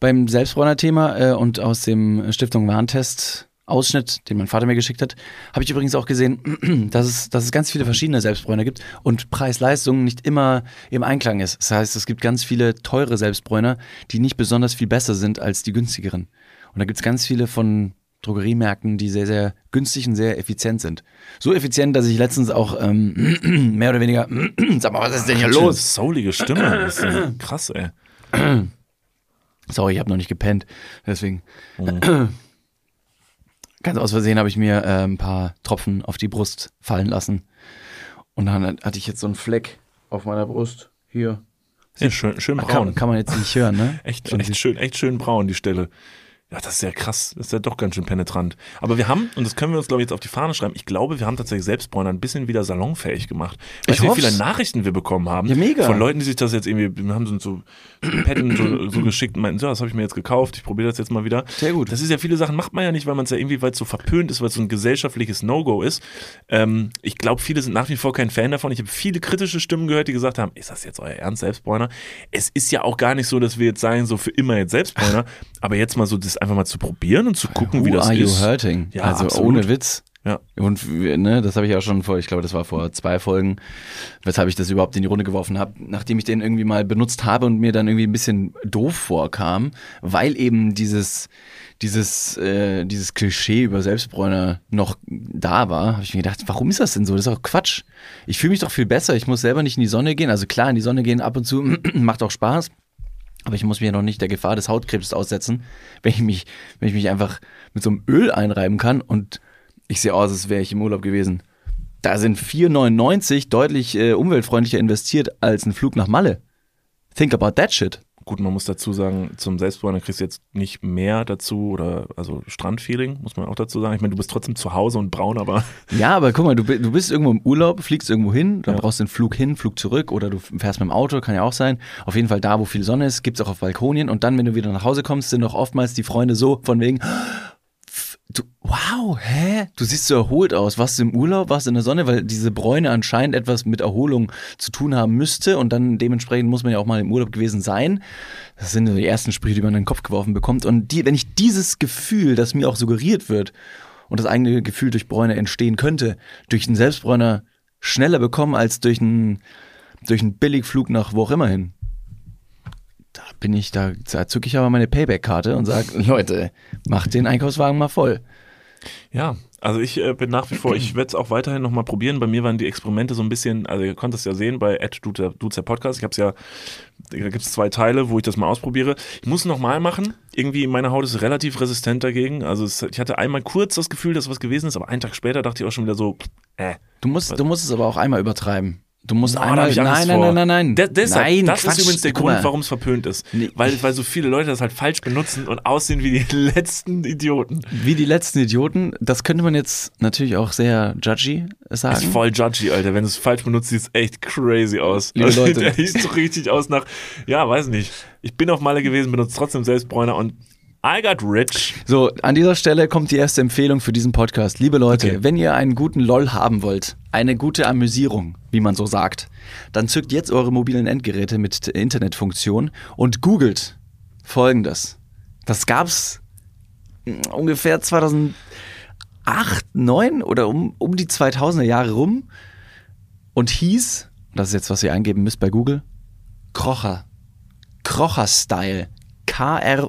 Beim Selbstbräuner-Thema äh, und aus dem Stiftung Warntest Ausschnitt, den mein Vater mir geschickt hat, habe ich übrigens auch gesehen, <clears throat> dass es, dass es ganz viele verschiedene Selbstbräuner gibt und Preis-Leistung nicht immer im Einklang ist. Das heißt, es gibt ganz viele teure Selbstbräuner, die nicht besonders viel besser sind als die günstigeren. Und da gibt es ganz viele von Drogeriemärkten, die sehr, sehr günstig und sehr effizient sind. So effizient, dass ich letztens auch ähm, <clears throat> mehr oder weniger, <clears throat> sag mal, was ist denn hier los? Soulige Stimme. <clears throat> Das ist ja krass, ey. Sorry, ich habe noch nicht gepennt, deswegen. Oh. Ganz aus Versehen habe ich mir äh, ein paar Tropfen auf die Brust fallen lassen. Und dann hatte ich jetzt so einen Fleck auf meiner Brust. Hier. Ja, schön, schön Kann, braun. kann man jetzt nicht hören, ne? <laughs> Echt, echt schön, echt schön braun, die Stelle. Ja, das ist ja krass. Das ist ja doch ganz schön penetrant. Aber wir haben, und das können wir uns, glaube ich, jetzt auf die Fahne schreiben, ich glaube, wir haben tatsächlich Selbstbräuner ein bisschen wieder salonfähig gemacht. Weißt Ich du, wie viele Nachrichten wir bekommen haben? Ja, mega. Von Leuten, die sich das jetzt irgendwie, wir haben so, so <clears throat> Patten so, so geschickt und meinten, ja, das habe ich mir jetzt gekauft, ich probiere das jetzt mal wieder. Sehr gut. Das ist ja, viele Sachen macht man ja nicht, weil man es ja irgendwie, weil es so verpönt ist, weil es so ein gesellschaftliches No-Go ist. Ähm, ich glaube, viele sind nach wie vor kein Fan davon. Ich habe viele kritische Stimmen gehört, die gesagt haben, ist das jetzt euer Ernst, Selbstbräuner? Es ist ja auch gar nicht so, dass wir jetzt sagen, so für immer jetzt Selbstbräuner, aber jetzt mal so das einfach mal zu probieren und zu gucken, wie Who das are ist. you hurting? Ja, also absolut. ohne Witz. Ja. Und ne, das habe ich auch schon vor, ich glaube, das war vor zwei Folgen, weshalb ich das überhaupt in die Runde geworfen habe, nachdem ich den irgendwie mal benutzt habe und mir dann irgendwie ein bisschen doof vorkam, weil eben dieses dieses äh, dieses Klischee über Selbstbräuner noch da war, habe ich mir gedacht, warum ist das denn so? Das ist doch Quatsch. Ich fühle mich doch viel besser. Ich muss selber nicht in die Sonne gehen. Also klar, in die Sonne gehen ab und zu <clears throat> macht auch Spaß. Aber ich muss ja noch nicht der Gefahr des Hautkrebs aussetzen, wenn ich mich, wenn ich mich einfach mit so einem Öl einreiben kann und ich sehe aus, als wäre ich im Urlaub gewesen. Da sind 4,99 deutlich äh, umweltfreundlicher investiert als ein Flug nach Malle. Think about that shit. Gut, man muss dazu sagen, zum Selbstbräuner kriegst du jetzt nicht mehr dazu oder also Strandfeeling, muss man auch dazu sagen. Ich meine, du bist trotzdem zu Hause und braun, aber <laughs> Ja, aber guck mal, du, du bist irgendwo im Urlaub, fliegst irgendwo hin, dann brauchst du einen Flug hin, Flug zurück oder du fährst mit dem Auto, kann ja auch sein. Auf jeden Fall da, wo viel Sonne ist, gibt's auch auf Balkonien und dann, wenn du wieder nach Hause kommst, sind auch oftmals die Freunde so von wegen, wow, hä? Du siehst so erholt aus. Warst du im Urlaub, warst du in der Sonne, weil diese Bräune anscheinend etwas mit Erholung zu tun haben müsste und dann dementsprechend muss man ja auch mal im Urlaub gewesen sein. Das sind so die ersten Sprüche, die man in den Kopf geworfen bekommt. Und die, wenn ich dieses Gefühl, das mir auch suggeriert wird und das eigene Gefühl durch Bräune entstehen könnte, durch einen Selbstbräuner schneller bekommen als durch einen, durch einen Billigflug nach wo auch immer hin. Da bin ich, da, da zücke ich aber meine Payback-Karte und sage, Leute, macht den Einkaufswagen mal voll. Ja, also ich äh, bin nach wie vor, ich werde es auch weiterhin nochmal probieren. Bei mir waren die Experimente so ein bisschen, also ihr konntet es ja sehen bei der Podcast. Ich habe es ja, da gibt es zwei Teile, wo ich das mal ausprobiere. Ich muss es nochmal machen. Irgendwie meine Haut ist relativ resistent dagegen. Also es, ich hatte einmal kurz das Gefühl, dass was gewesen ist, aber einen Tag später dachte ich auch schon wieder so, äh. Du musst, du musst es aber auch einmal übertreiben. Du musst Oh, einmal. nein, nein, nein, nein, nein. De deshalb, nein, das Quatsch. ist übrigens der Grund, warum es verpönt ist. Nee. Weil, weil so viele Leute das halt falsch benutzen und aussehen wie die <laughs> letzten Idioten. Wie die letzten Idioten, das könnte man jetzt natürlich auch sehr judgy Ist sagen. voll judgy, Alter. Wenn du es falsch benutzt, sieht es echt crazy aus. Liebe Also, <laughs> Leute. Der sieht so richtig aus nach, ja, weiß nicht. Ich bin auf Malle gewesen, benutze trotzdem Selbstbräuner und I got rich. So, an dieser Stelle kommt die erste Empfehlung für diesen Podcast. Liebe Leute, Okay. wenn ihr einen guten LOL haben wollt, eine gute Amüsierung, wie man so sagt, dann zückt jetzt eure mobilen Endgeräte mit Internetfunktion und googelt folgendes. Das gab's mm, ungefähr 2008, 2009 oder um, um die 2000er Jahre rum und hieß, das ist jetzt, was ihr eingeben müsst bei Google, Krocher. Krocher-Style. K-R-O-C-H-E-R.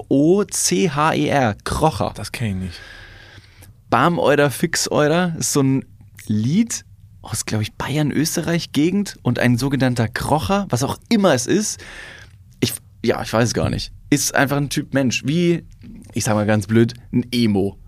Krocher. Das kenne ich nicht. Bam Euder Fix Euder ist so ein Lied aus, glaube ich, Bayern, Österreich Gegend und ein sogenannter Krocher, was auch immer es ist. Ich, ja, ich weiß es gar nicht. Ist einfach ein Typ Mensch, wie, ich sag mal ganz blöd, ein Emo.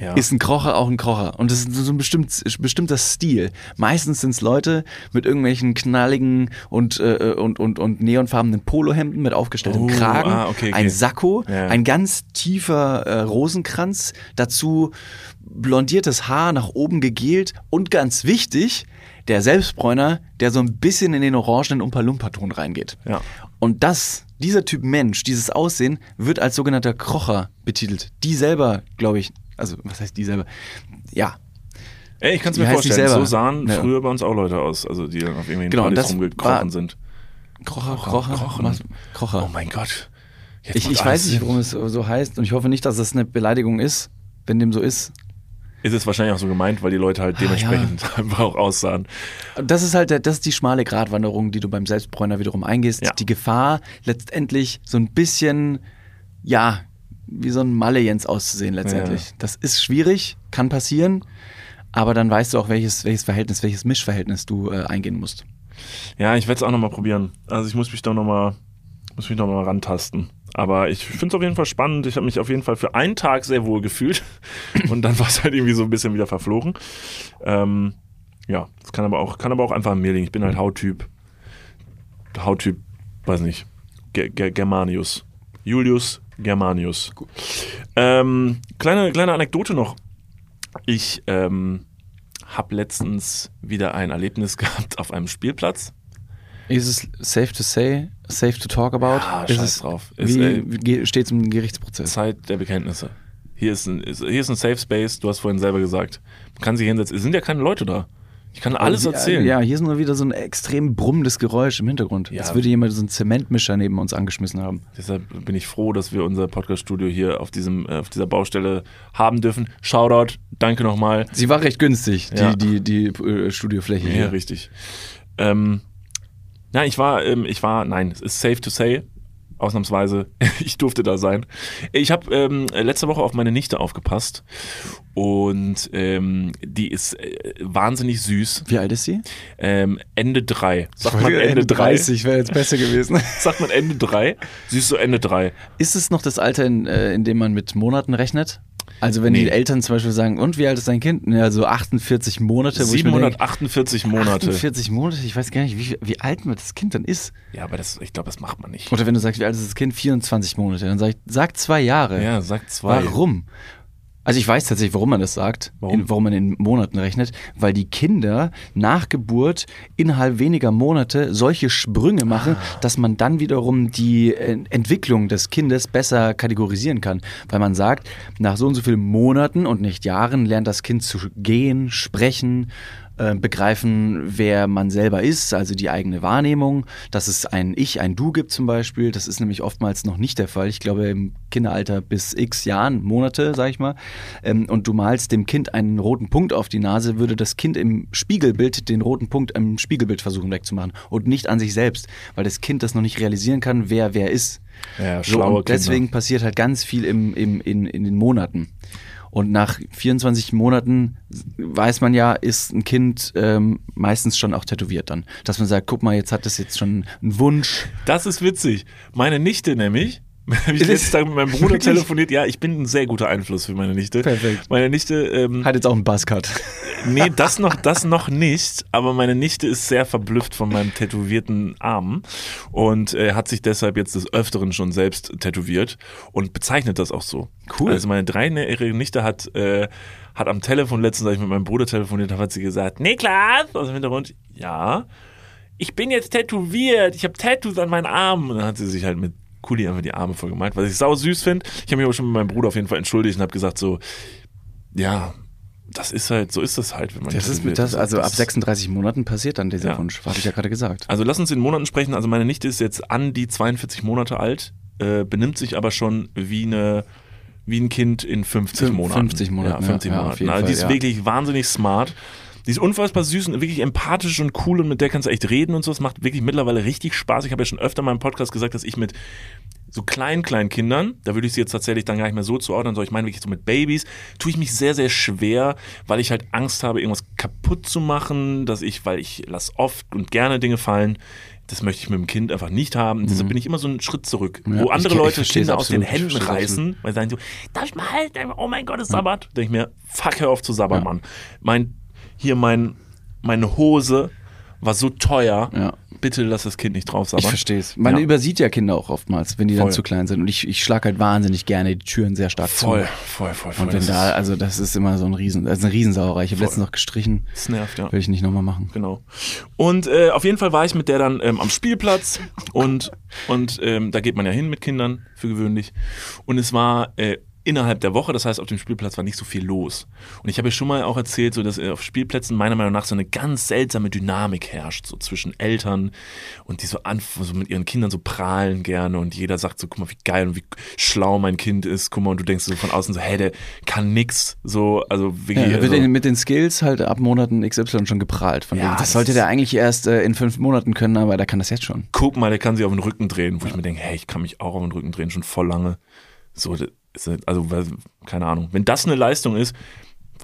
Ja. ist ein Krocher auch ein Krocher. Und das ist so ein bestimmt, bestimmter Stil. Meistens sind es Leute mit irgendwelchen knalligen und, äh, und, und, und neonfarbenen Polohemden mit aufgestelltem Oh, Kragen, ah, okay, okay. ein Sakko, Ja. ein ganz tiefer äh, Rosenkranz, dazu blondiertes Haar nach oben gegelt und ganz wichtig, der Selbstbräuner, der so ein bisschen in den orangenen Umpa-Lumpa-Ton reingeht. Ja. Und das, dieser Typ Mensch, dieses Aussehen, wird als sogenannter Krocher betitelt. Die selber, glaube ich, also was heißt die selber? Ja, Ey, ich kann es mir vorstellen, so sahen Ja. früher bei uns auch Leute aus, also die dann auf irgendwelchen Genau, Partys das rumgekrochen sind. Krocher, Krocher, Krochen. was- Krocher. Oh mein Gott. Jetzt ich ich weiß nicht, warum es so heißt und ich hoffe nicht, dass es eine Beleidigung ist, wenn dem so ist. Ist es wahrscheinlich auch so gemeint, weil die Leute halt Ah, dementsprechend <laughs> einfach auch aussahen. Das ist halt der, das ist die schmale Gratwanderung, die du beim Selbstbräuner wiederum eingehst. Ja. Die Gefahr, letztendlich so ein bisschen, ja, wie so ein Malle-Jens auszusehen letztendlich. Ja. Das ist schwierig, kann passieren, aber dann weißt du auch, welches, welches Verhältnis, welches Mischverhältnis du äh, eingehen musst. Ja, ich werde es auch nochmal probieren. Also ich muss mich da nochmal muss mich rantasten. Aber ich finde es auf jeden Fall spannend. Ich habe mich auf jeden Fall für einen Tag sehr wohl gefühlt. <laughs> Und dann war es halt irgendwie so ein bisschen wieder verflogen. Ähm, ja, das kann aber auch, kann aber auch einfach an mir liegen. Ich bin halt Hauttyp. Hauttyp, weiß nicht. Ge Ge Germanius. Julius Germanius. Ähm, kleine, kleine Anekdote noch. Ich ähm, habe letztens wieder ein Erlebnis <laughs> gehabt auf einem Spielplatz. Ist es safe to say, safe to talk about? Ja, ist scheiß es, drauf. Ist, wie steht es im Gerichtsprozess? Zeit der Bekenntnisse. Hier ist, ein, hier ist ein Safe Space, du hast vorhin selber gesagt. Man kann sich hinsetzen. Es sind ja keine Leute da. Ich kann alles Ja, erzählen. Ja, hier ist nur wieder so ein extrem brummendes Geräusch im Hintergrund. Ja. Als würde jemand so einen Zementmischer neben uns angeschmissen haben. Deshalb bin ich froh, dass wir unser Podcast-Studio hier auf, diesem, äh, auf dieser Baustelle haben dürfen. Shoutout, danke nochmal. Sie war recht günstig, die, Ja. die, die, äh, Studiofläche Ja, hier. richtig. Ähm, ja, ich war, ähm, ich war, nein, es ist safe to say, ausnahmsweise, <laughs> ich durfte da sein. Ich habe ähm, letzte Woche auf meine Nichte aufgepasst und ähm, die ist äh, wahnsinnig süß. Wie alt ist sie? Ähm, Ende drei. Sagt man Ende drei? wäre jetzt besser gewesen. <laughs> Sagt man Ende drei? Sie ist so Ende drei. Ist es noch das Alter, in, äh, in dem man mit Monaten rechnet? Also wenn Nee. die Eltern zum Beispiel sagen, und wie alt ist dein Kind? Ja, so 48 Monate. wo ich mir denke, 748 Monate. 48 Monate? Ich weiß gar nicht, wie, wie alt das Kind dann ist. Ja, aber das, ich glaube, das macht man nicht. Oder wenn du sagst, wie alt ist das Kind? 24 Monate. Dann sag ich, sag zwei Jahre. Ja, sagt zwei. Warum? Also ich weiß tatsächlich, warum man das sagt, Warum? In, warum man in Monaten rechnet, weil die Kinder nach Geburt innerhalb weniger Monate solche Sprünge machen, Ah. dass man dann wiederum die äh, Entwicklung des Kindes besser kategorisieren kann. Weil man sagt, nach so und so vielen Monaten und nicht Jahren lernt das Kind zu gehen, sprechen, äh, begreifen, wer man selber ist, also die eigene Wahrnehmung, dass es ein Ich, ein Du gibt zum Beispiel. Das ist nämlich oftmals noch nicht der Fall. Ich glaube, im Kinderalter bis x Jahren, Monate, sag ich mal. Ähm, und du malst dem Kind einen roten Punkt auf die Nase, würde das Kind im Spiegelbild den roten Punkt im Spiegelbild versuchen wegzumachen und nicht an sich selbst, weil das Kind das noch nicht realisieren kann, wer wer ist. Ja, So, und deswegen Kinder. passiert halt ganz viel im, im, in, in den Monaten. Und nach 24 Monaten weiß man ja, ist ein Kind ähm, meistens schon auch tätowiert dann. Dass man sagt, guck mal, jetzt hat das jetzt schon einen Wunsch. Das ist witzig. Meine Nichte nämlich, <laughs> habe ich letzten Tag mit meinem Bruder <laughs> telefoniert. Ja, ich bin ein sehr guter Einfluss für meine Nichte. Perfekt. Meine Nichte, ähm, Hat jetzt auch einen Buzzcut. <laughs> nee, das noch, das noch nicht, aber meine Nichte ist sehr verblüfft von meinem tätowierten Arm und äh, hat sich deshalb jetzt des Öfteren schon selbst tätowiert und bezeichnet das auch so. Cool. Also meine dreijährige Nichte hat, äh, hat am Telefon letztens, als ich mit meinem Bruder telefoniert habe, hat sie gesagt, Niklas, aus dem Hintergrund, ja, ich bin jetzt tätowiert, ich habe Tattoos an meinen Armen. Und dann hat sie sich halt mit Kuli einfach die Arme voll gemalt, was ich sau süß finde. Ich habe mich aber schon mit meinem Bruder auf jeden Fall entschuldigt und habe gesagt so, ja, das ist halt, so ist das halt, wenn man Das ist tätowiert das, also ab Das- 36 Monaten passiert dann dieser Ja. Wunsch. Habe ich ja gerade gesagt. Also lass uns in Monaten sprechen. Also meine Nichte ist jetzt an die 42 Monate alt, äh, benimmt sich aber schon wie eine wie ein Kind in 50 Fün- Monaten. 50 Monaten, Ja, 50 ja, ja, Monaten. jeden also die ist ja. wirklich wahnsinnig smart. Die ist unfassbar süß und wirklich empathisch und cool und mit der kannst du echt reden und so. Es macht wirklich mittlerweile richtig Spaß. Ich habe ja schon öfter in meinem Podcast gesagt, dass ich mit so kleinen, kleinen Kindern, da würde ich sie jetzt tatsächlich dann gar nicht mehr so zuordnen, sondern ich meine wirklich so mit Babys, tue ich mich sehr, sehr schwer, weil ich halt Angst habe, irgendwas kaputt zu machen, dass ich, weil ich lasse oft und gerne Dinge fallen, Das möchte ich mit dem Kind einfach nicht haben. Deshalb bin ich immer so einen Schritt zurück. Mhm. Ja, wo andere ich- ich Leute es Kinder aus den. Ich Händen reißen, weil sie sagen so, darf ich mal halten? Oh mein Gott, es sabbert. Denke ich mir, fuck, hör auf zu sabbern, Ja. Mann. Mein, hier mein, meine Hose war so teuer. Ja. Bitte lass das Kind nicht drauf Ich sabbern. verstehe es. Man Ja. übersieht ja Kinder auch oftmals, wenn die dann Voll. zu klein sind. Und ich, ich schlage halt wahnsinnig gerne die Türen sehr stark Voll, zu. voll, voll, voll. Und wenn da, also das ist immer so ein Riesen, das ist eine Riesensauerei. Ich habe letztens noch gestrichen, Das nervt, ja. will ich nicht nochmal machen. Genau. Und äh, auf jeden Fall war ich mit der dann ähm, am Spielplatz und, und ähm, da geht man ja hin mit Kindern für gewöhnlich. Und es war äh, innerhalb der Woche, das heißt, auf dem Spielplatz war nicht so viel los. Und ich habe ja schon mal auch erzählt, so dass äh, auf Spielplätzen meiner Meinung nach so eine ganz seltsame Dynamik herrscht, so zwischen Eltern und die so, so mit ihren Kindern so prahlen gerne und jeder sagt so, guck mal, wie geil und wie schlau mein Kind ist, guck mal, und du denkst so von außen so, hey, der kann nix, so, also Ja, wirklich. da wird also, mit den Skills halt ab Monaten XY schon geprahlt. Von Ja, wegen, das, das sollte der eigentlich erst äh, in fünf Monaten können, aber der kann das jetzt schon. guck mal, der kann sich auf den Rücken drehen, wo ich mir denke, hey, ich kann mich auch auf den Rücken drehen, schon voll lange. So, also, keine Ahnung. Wenn das eine Leistung ist,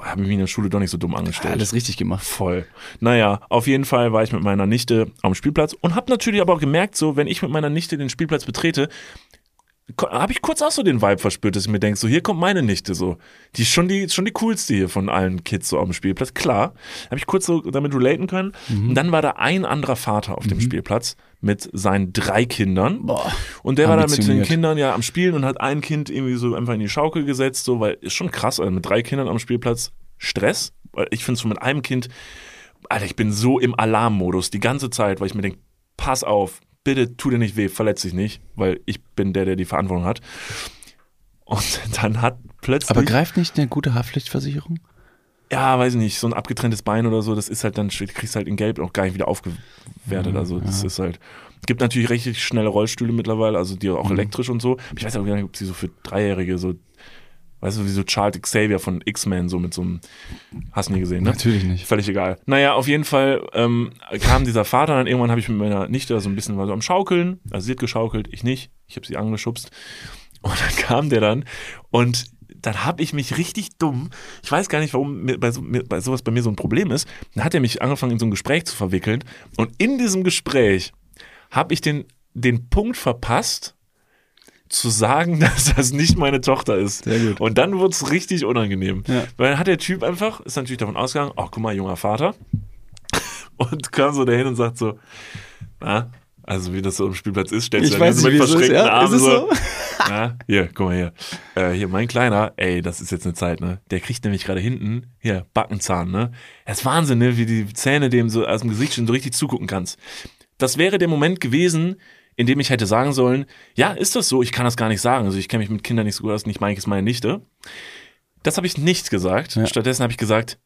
habe ich mich in der Schule doch nicht so dumm angestellt. Alles richtig gemacht. Voll. Naja, auf jeden Fall war ich mit meiner Nichte am Spielplatz und habe natürlich aber auch gemerkt, so, wenn ich mit meiner Nichte den Spielplatz betrete, habe ich kurz auch so den Vibe verspürt, dass ich mir denke, so hier kommt meine Nichte so. Die ist schon die, schon die coolste hier von allen Kids so am Spielplatz. Klar, habe ich kurz so damit relaten können. Mhm. Und dann war da ein anderer Vater auf dem Spielplatz mit seinen drei Kindern. Boah, und der war da mit den. Kindern ja am Spielen und hat ein Kind irgendwie so einfach in die Schaukel gesetzt, so, weil ist schon krass, also mit drei Kindern am Spielplatz Stress. Weil ich finde so mit einem Kind, Alter, ich bin so im Alarmmodus die ganze Zeit, weil ich mir denke, pass auf, bitte tu dir nicht weh, verletz dich nicht, weil ich bin der, der die Verantwortung hat. Und <laughs> dann hat plötzlich. Aber greift nicht eine gute Haftpflichtversicherung? ja, weiß ich nicht, so ein abgetrenntes Bein oder so, das ist halt dann, kriegst halt in Gelb auch gar nicht wieder aufgewertet. Also das ist halt. Es gibt natürlich richtig schnelle Rollstühle mittlerweile, also die auch elektrisch und so. Ich weiß auch gar nicht, ob sie so für Dreijährige so, weißt du, wie so Charles Xavier von X-Men, so mit so einem, hast du nie gesehen, ne? Natürlich nicht. Völlig egal. Naja, auf jeden Fall ähm, kam dieser Vater, dann irgendwann habe ich mit meiner Nichte so ein bisschen mal so am Schaukeln, also sie hat geschaukelt, ich nicht, ich habe sie angeschubst. Und dann kam der dann und dann habe ich mich richtig dumm, ich weiß gar nicht, warum mir bei, so, mir, bei sowas bei mir so ein Problem ist, dann hat er mich angefangen in so ein Gespräch zu verwickeln und in diesem Gespräch habe ich den, den Punkt verpasst, zu sagen, <laughs> dass das nicht meine Tochter ist. Sehr gut. Und dann wurde es richtig unangenehm. Ja. Weil dann hat der Typ einfach, ist natürlich davon ausgegangen, ach guck mal, junger Vater. <laughs> Und kam so dahin und sagt so, na, also wie das so im Spielplatz ist, stellst Ich du nicht, mit es ist, verschränkten ja? Armen Ist es so? <laughs> na, hier, guck mal hier. Äh, hier, mein Kleiner, ey, das ist jetzt eine Zeit, ne? Der kriegt nämlich gerade hinten, hier, Backenzahn, ne? Das ist Wahnsinn, ne? Wie die Zähne dem so aus dem Gesicht schon so richtig zugucken kannst. Das wäre der Moment gewesen, in dem ich hätte sagen sollen, ja, ist das so? Ich kann das gar nicht sagen. Also ich kenne mich mit Kindern nicht so gut aus, nicht Mike ist meine Nichte. Das habe ich nicht gesagt. Ja. Stattdessen habe ich gesagt,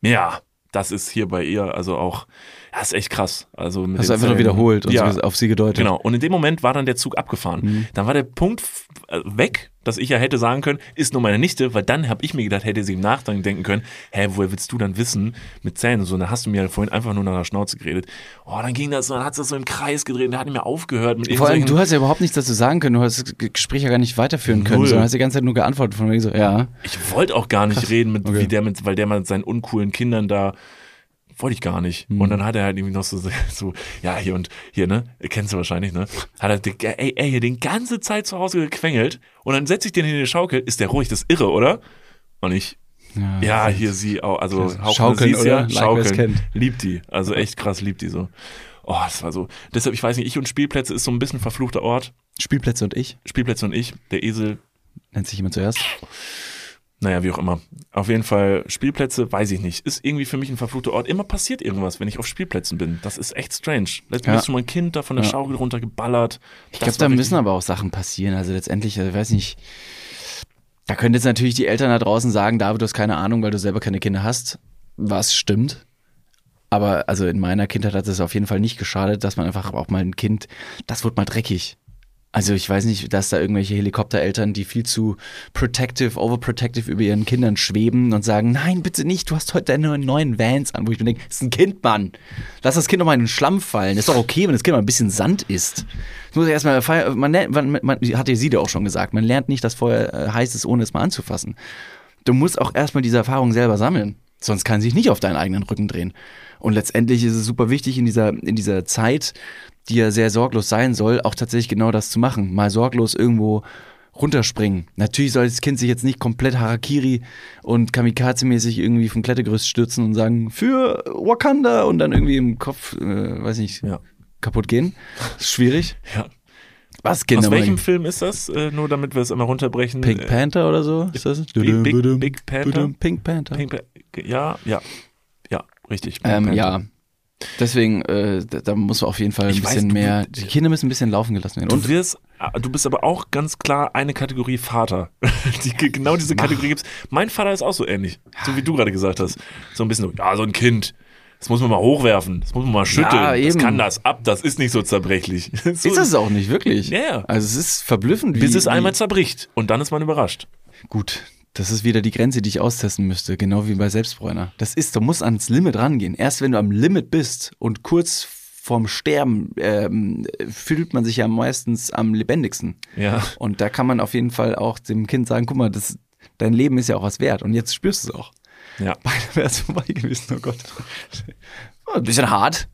ja, das ist hier bei ihr, also auch, das ist echt krass. Also mit Hast du einfach nur wiederholt und ja, auf sie gedeutet. Genau. Und in dem Moment war dann der Zug abgefahren. Mhm. Dann war der Punkt äh, weg, dass ich ja hätte sagen können, ist nur meine Nichte, weil dann habe ich mir gedacht, hätte sie im Nachgang denken können, hä, woher willst du dann wissen mit Zähnen und so? Und dann hast du mir ja vorhin einfach nur nach der Schnauze geredet. Oh, dann ging das so, dann hat es das so im Kreis gedreht und der hat nicht mehr aufgehört mit Vor allem, du hast ja überhaupt nichts dazu sagen können. Du hast das Gespräch ja gar nicht weiterführen können, Null. sondern hast die ganze Zeit nur geantwortet von wegen so, ja. Ich wollte auch gar nicht reden, mit, Okay. wie der mit, weil der mit seinen uncoolen Kindern da wollte ich gar nicht. Hm. Und dann hat er halt irgendwie noch so, so, ja, hier und hier, ne? Kennst du wahrscheinlich, ne? Hat er, ey, ey, hier den ganze Zeit zu Hause gequengelt und dann setze ich den in die Schaukel. Ist der ruhig, das ist irre, oder? Und ich, ja, hier sie auch, also Hauke, Schaukeln, siehst ja, oder? Like, Schaukeln. kennt. Liebt die. Also echt krass, liebt die so. Oh, das war so. Deshalb, ich weiß nicht, ich und Spielplätze ist so ein bisschen verfluchter Ort. Spielplätze und ich, Spielplätze und ich, der Esel, nennt sich jemand zuerst. Naja, wie auch immer. Auf jeden Fall, Spielplätze, weiß ich nicht. Ist irgendwie für mich ein verfluchter Ort. Immer passiert irgendwas, wenn ich auf Spielplätzen bin. Das ist echt strange. Letztens Ja. ist schon mal ein Kind da von der Ja. Schaukel runtergeballert. Ich glaube, da müssen aber auch Sachen passieren. Also letztendlich, also ich weiß nicht, da können jetzt natürlich die Eltern da draußen sagen, David, du hast keine Ahnung, weil du selber keine Kinder hast. Was stimmt. Aber also in meiner Kindheit hat es auf jeden Fall nicht geschadet, dass man einfach auch mal ein Kind, das wird mal dreckig. Also ich weiß nicht, dass da irgendwelche Helikoptereltern, die viel zu protective, overprotective über ihren Kindern schweben und sagen, nein, bitte nicht, du hast heute deine neuen Vans an, wo ich mir denke, das ist ein Kind, Mann. Lass das Kind doch mal in den Schlamm fallen. Ist doch okay, wenn das Kind mal ein bisschen Sand isst. Das muss ja erstmal man, man, man, hat ja sie dir auch schon gesagt, man lernt nicht, dass Feuer äh, heiß ist, ohne es mal anzufassen. Du musst auch erstmal diese Erfahrung selber sammeln. Sonst kann sich nicht auf deinen eigenen Rücken drehen. Und letztendlich ist es super wichtig in dieser, in dieser Zeit, die ja sehr sorglos sein soll, auch tatsächlich genau das zu machen. Mal sorglos irgendwo runterspringen. Natürlich soll das Kind sich jetzt nicht komplett Harakiri und Kamikaze-mäßig irgendwie vom Klettergerüst stürzen und sagen, für Wakanda und dann irgendwie im Kopf, äh, weiß nicht, Ja. kaputt gehen. Ist schwierig. Ja. Was Kinder Aus welchem? Film ist das? Äh, nur damit wir es immer runterbrechen. Pink Äh, Panther oder so? Ist das? Big, Big, Big Panther? Pink Panther. Pink Pa- ja, ja. Ja, richtig. Ähm, ja. Deswegen, äh, da, muss auf jeden Fall ein Ich weiß, bisschen du- mehr. du- Die Kinder müssen ein bisschen laufen gelassen werden. Du Und wirst, äh, du bist aber auch ganz klar eine Kategorie Vater. <laughs> Die, genau diese Kategorie gibt's. Mein Vater ist auch so ähnlich, so wie du gerade gesagt hast. So ein bisschen so, ja, so ein Kind. Das muss man mal hochwerfen, das muss man mal schütteln. Ja, das eben. kann das ab, das ist nicht so zerbrechlich. <laughs> So ist es auch nicht wirklich. Ja, ja. Also es ist verblüffend, wie, bis es einmal zerbricht und dann ist man überrascht. Gut, das ist wieder die Grenze, die ich austesten müsste, genau wie bei Selbstbräuner. Das ist, du musst ans Limit rangehen. Erst wenn du am Limit bist und kurz vorm Sterben ähm, fühlt man sich ja meistens am lebendigsten. Ja. Und da kann man auf jeden Fall auch dem Kind sagen, guck mal, das, dein Leben ist ja auch was wert und jetzt spürst du es auch. Ja. Beinahe wäre es vorbei gewesen, oh Gott. Oh, ein bisschen hart.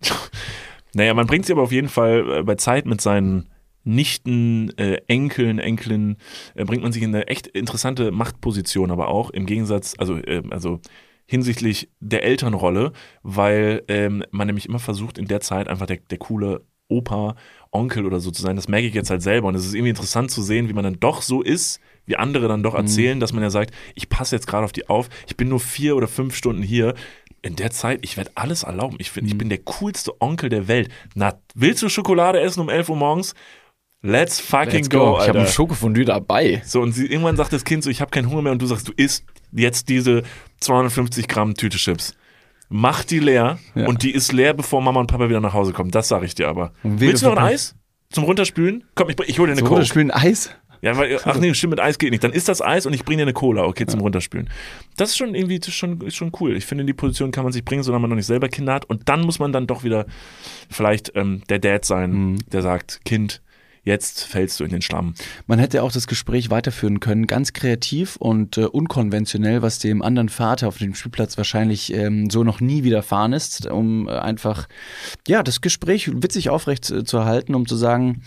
Naja, man bringt sie aber auf jeden Fall äh, bei Zeit mit seinen Nichten, äh, Enkeln, Enkelinnen, äh, bringt man sich in eine echt interessante Machtposition, aber auch im Gegensatz, also, äh, also hinsichtlich der Elternrolle, weil ähm, man nämlich immer versucht, in der Zeit einfach der, der coole Opa, Onkel oder so zu sein. Das merke ich jetzt halt selber. Und es ist irgendwie interessant zu sehen, wie man dann doch so ist, wie andere dann doch erzählen, dass man ja sagt, ich passe jetzt gerade auf die auf, ich bin nur vier oder fünf Stunden hier. In der Zeit, ich werde alles erlauben. Ich, find, ich bin der coolste Onkel der Welt. Na, willst du Schokolade essen um 11 Uhr morgens? Let's fucking Let's go, go. Ich habe ein Schokofondue dabei. So, und sie, irgendwann sagt das Kind so, ich habe keinen Hunger mehr und du sagst, du isst jetzt diese 250 Gramm Tüte Chips. Mach die leer Ja. und die ist leer, bevor Mama und Papa wieder nach Hause kommen. Das sage ich dir aber. Willst du noch ein Eis? Zum Runterspülen? Komm, ich, ich hole dir eine Coke. das spielen Eis. Ja, weil, ach nee, stimmt, mit Eis geht nicht. Dann isst das Eis und ich bringe dir eine Cola, okay, zum Runterspülen. Das ist schon irgendwie das ist schon, ist schon cool. Ich finde, in die Position kann man sich bringen, solange man noch nicht selber Kinder hat. Und dann muss man dann doch wieder vielleicht ähm, der Dad sein, Mhm. der sagt, Kind, jetzt fällst du in den Schlamm. Man hätte auch das Gespräch weiterführen können, ganz kreativ und äh, unkonventionell, was dem anderen Vater auf dem Spielplatz wahrscheinlich ähm, so noch nie widerfahren ist, um äh, einfach ja das Gespräch witzig aufrecht äh, zu erhalten, um zu sagen,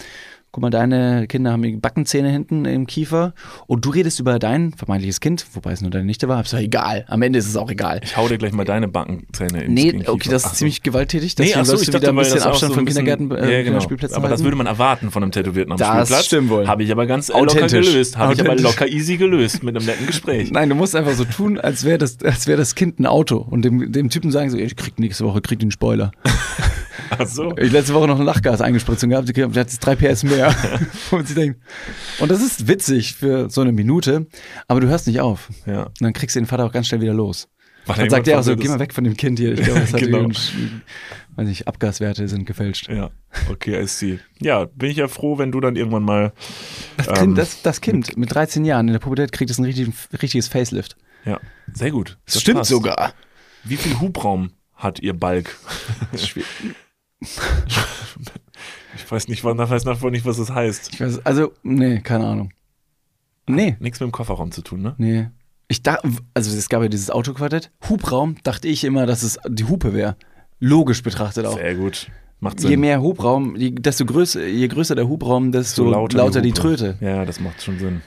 guck mal, deine Kinder haben die Backenzähne hinten im Kiefer und du redest über dein vermeintliches Kind, wobei es nur deine Nichte war, ist doch egal. Am Ende ist es auch egal. Ich hau dir gleich mal deine Backenzähne ins Nee, in den okay, Kiefer. das ist so. ziemlich gewalttätig. Nee, Deswegen achso, sollst ich dachte, wieder ein bisschen das Abstand so bisschen- Kindergärten, äh, ja, genau. Spielplätzen Aber das halten. würde man erwarten von einem Tätowierten am Das Spielplatz. stimmt wohl. Habe ich aber ganz locker Authentisch. gelöst. Habe ich aber locker easy gelöst mit einem netten Gespräch. <laughs> Nein, du musst einfach so tun, als wäre das, als wäre das Kind ein Auto und dem, dem Typen sagen so, ich krieg nächste Woche, krieg den Spoiler. <laughs> Ach <laughs> so. Ich letzte Woche noch ein Lachgas Einspritzung gehabt, der hat jetzt drei PS mehr. <laughs> und, sie denken, und das ist witzig für so eine Minute, aber du hörst nicht auf. Ja. Und dann kriegst du den Vater auch ganz schnell wieder los. Warte, Dann sagt er auch so, geh mal weg von dem Kind hier. Ich glaube, das <laughs> hat Genau. weiß nicht, Abgaswerte sind gefälscht. Ja, okay, I see. Ja, bin ich ja froh, wenn du dann irgendwann mal. Das ähm, kind, das, das kind mit 13 Jahren in der Pubertät kriegt es ein richtig, richtiges Facelift. Ja, sehr gut. Das stimmt passt. sogar. Wie viel Hubraum hat ihr Balk? Ich weiß nicht, wann- ich weiß nach nicht, was das heißt. Ich weiß, also, nee, keine Ahnung. Nee, Nichts mit dem Kofferraum zu tun, ne? nee. Ich dachte, also es gab ja dieses Autoquartett. Hubraum dachte ich immer, dass es die Hupe wäre. Logisch betrachtet auch. Sehr gut. Macht Sinn. Je mehr Hubraum, je, desto größer, je größer der Hubraum, desto So lauter, die, Hupe. Tröte. Ja, das macht schon Sinn.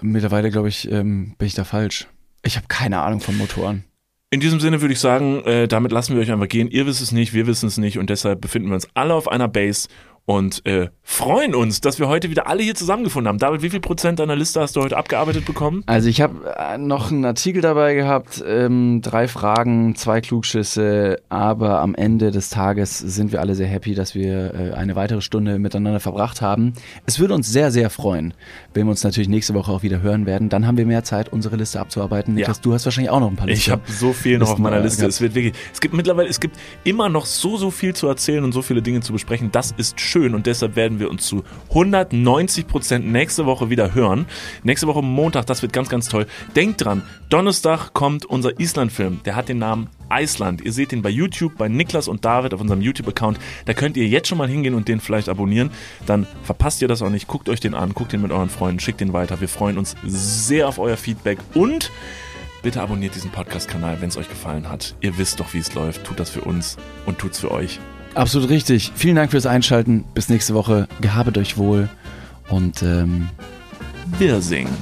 Mittlerweile, glaube ich, ähm, bin ich da falsch. Ich habe keine Ahnung von Motoren. In diesem Sinne würde ich sagen, äh, damit lassen wir euch einfach gehen. Ihr wisst es nicht, wir wissen es nicht und deshalb befinden wir uns alle auf einer Base und äh, freuen uns, dass wir heute wieder alle hier zusammengefunden haben. David, wie viel Prozent deiner Liste hast du heute abgearbeitet bekommen? Also ich habe äh, noch einen Artikel dabei gehabt, ähm, drei Fragen, zwei Klugschüsse, aber am Ende des Tages sind wir alle sehr happy, dass wir äh, eine weitere Stunde miteinander verbracht haben. Es würde uns sehr, sehr freuen, wenn wir uns natürlich nächste Woche auch wieder hören werden. Dann haben wir mehr Zeit, unsere Liste abzuarbeiten. Niklas, du hast wahrscheinlich auch noch ein paar Listen. Ich habe so viel noch auf meiner Liste. gehabt. Es wird wirklich, es gibt mittlerweile, es gibt immer noch so, so viel zu erzählen und so viele Dinge zu besprechen. Das ist schön und deshalb werden wir uns zu 190 Prozent nächste Woche wieder hören. Nächste Woche Montag, das wird ganz, ganz toll. Denkt dran, Donnerstag kommt unser Island-Film. Der hat den Namen Iceland. Ihr seht ihn bei YouTube, bei Niklas und David auf unserem YouTube-Account. Da könnt ihr jetzt schon mal hingehen und den vielleicht abonnieren. Dann verpasst ihr das auch nicht. Guckt euch den an, guckt den mit euren Freunden, schickt den weiter. Wir freuen uns sehr auf euer Feedback und Bitte abonniert diesen Podcast-Kanal, wenn es euch gefallen hat. Ihr wisst doch, wie es läuft. Tut das für uns und tut's für euch. Absolut richtig. Vielen Dank fürs Einschalten. Bis nächste Woche. Gehabet euch wohl und ähm, Wir singen.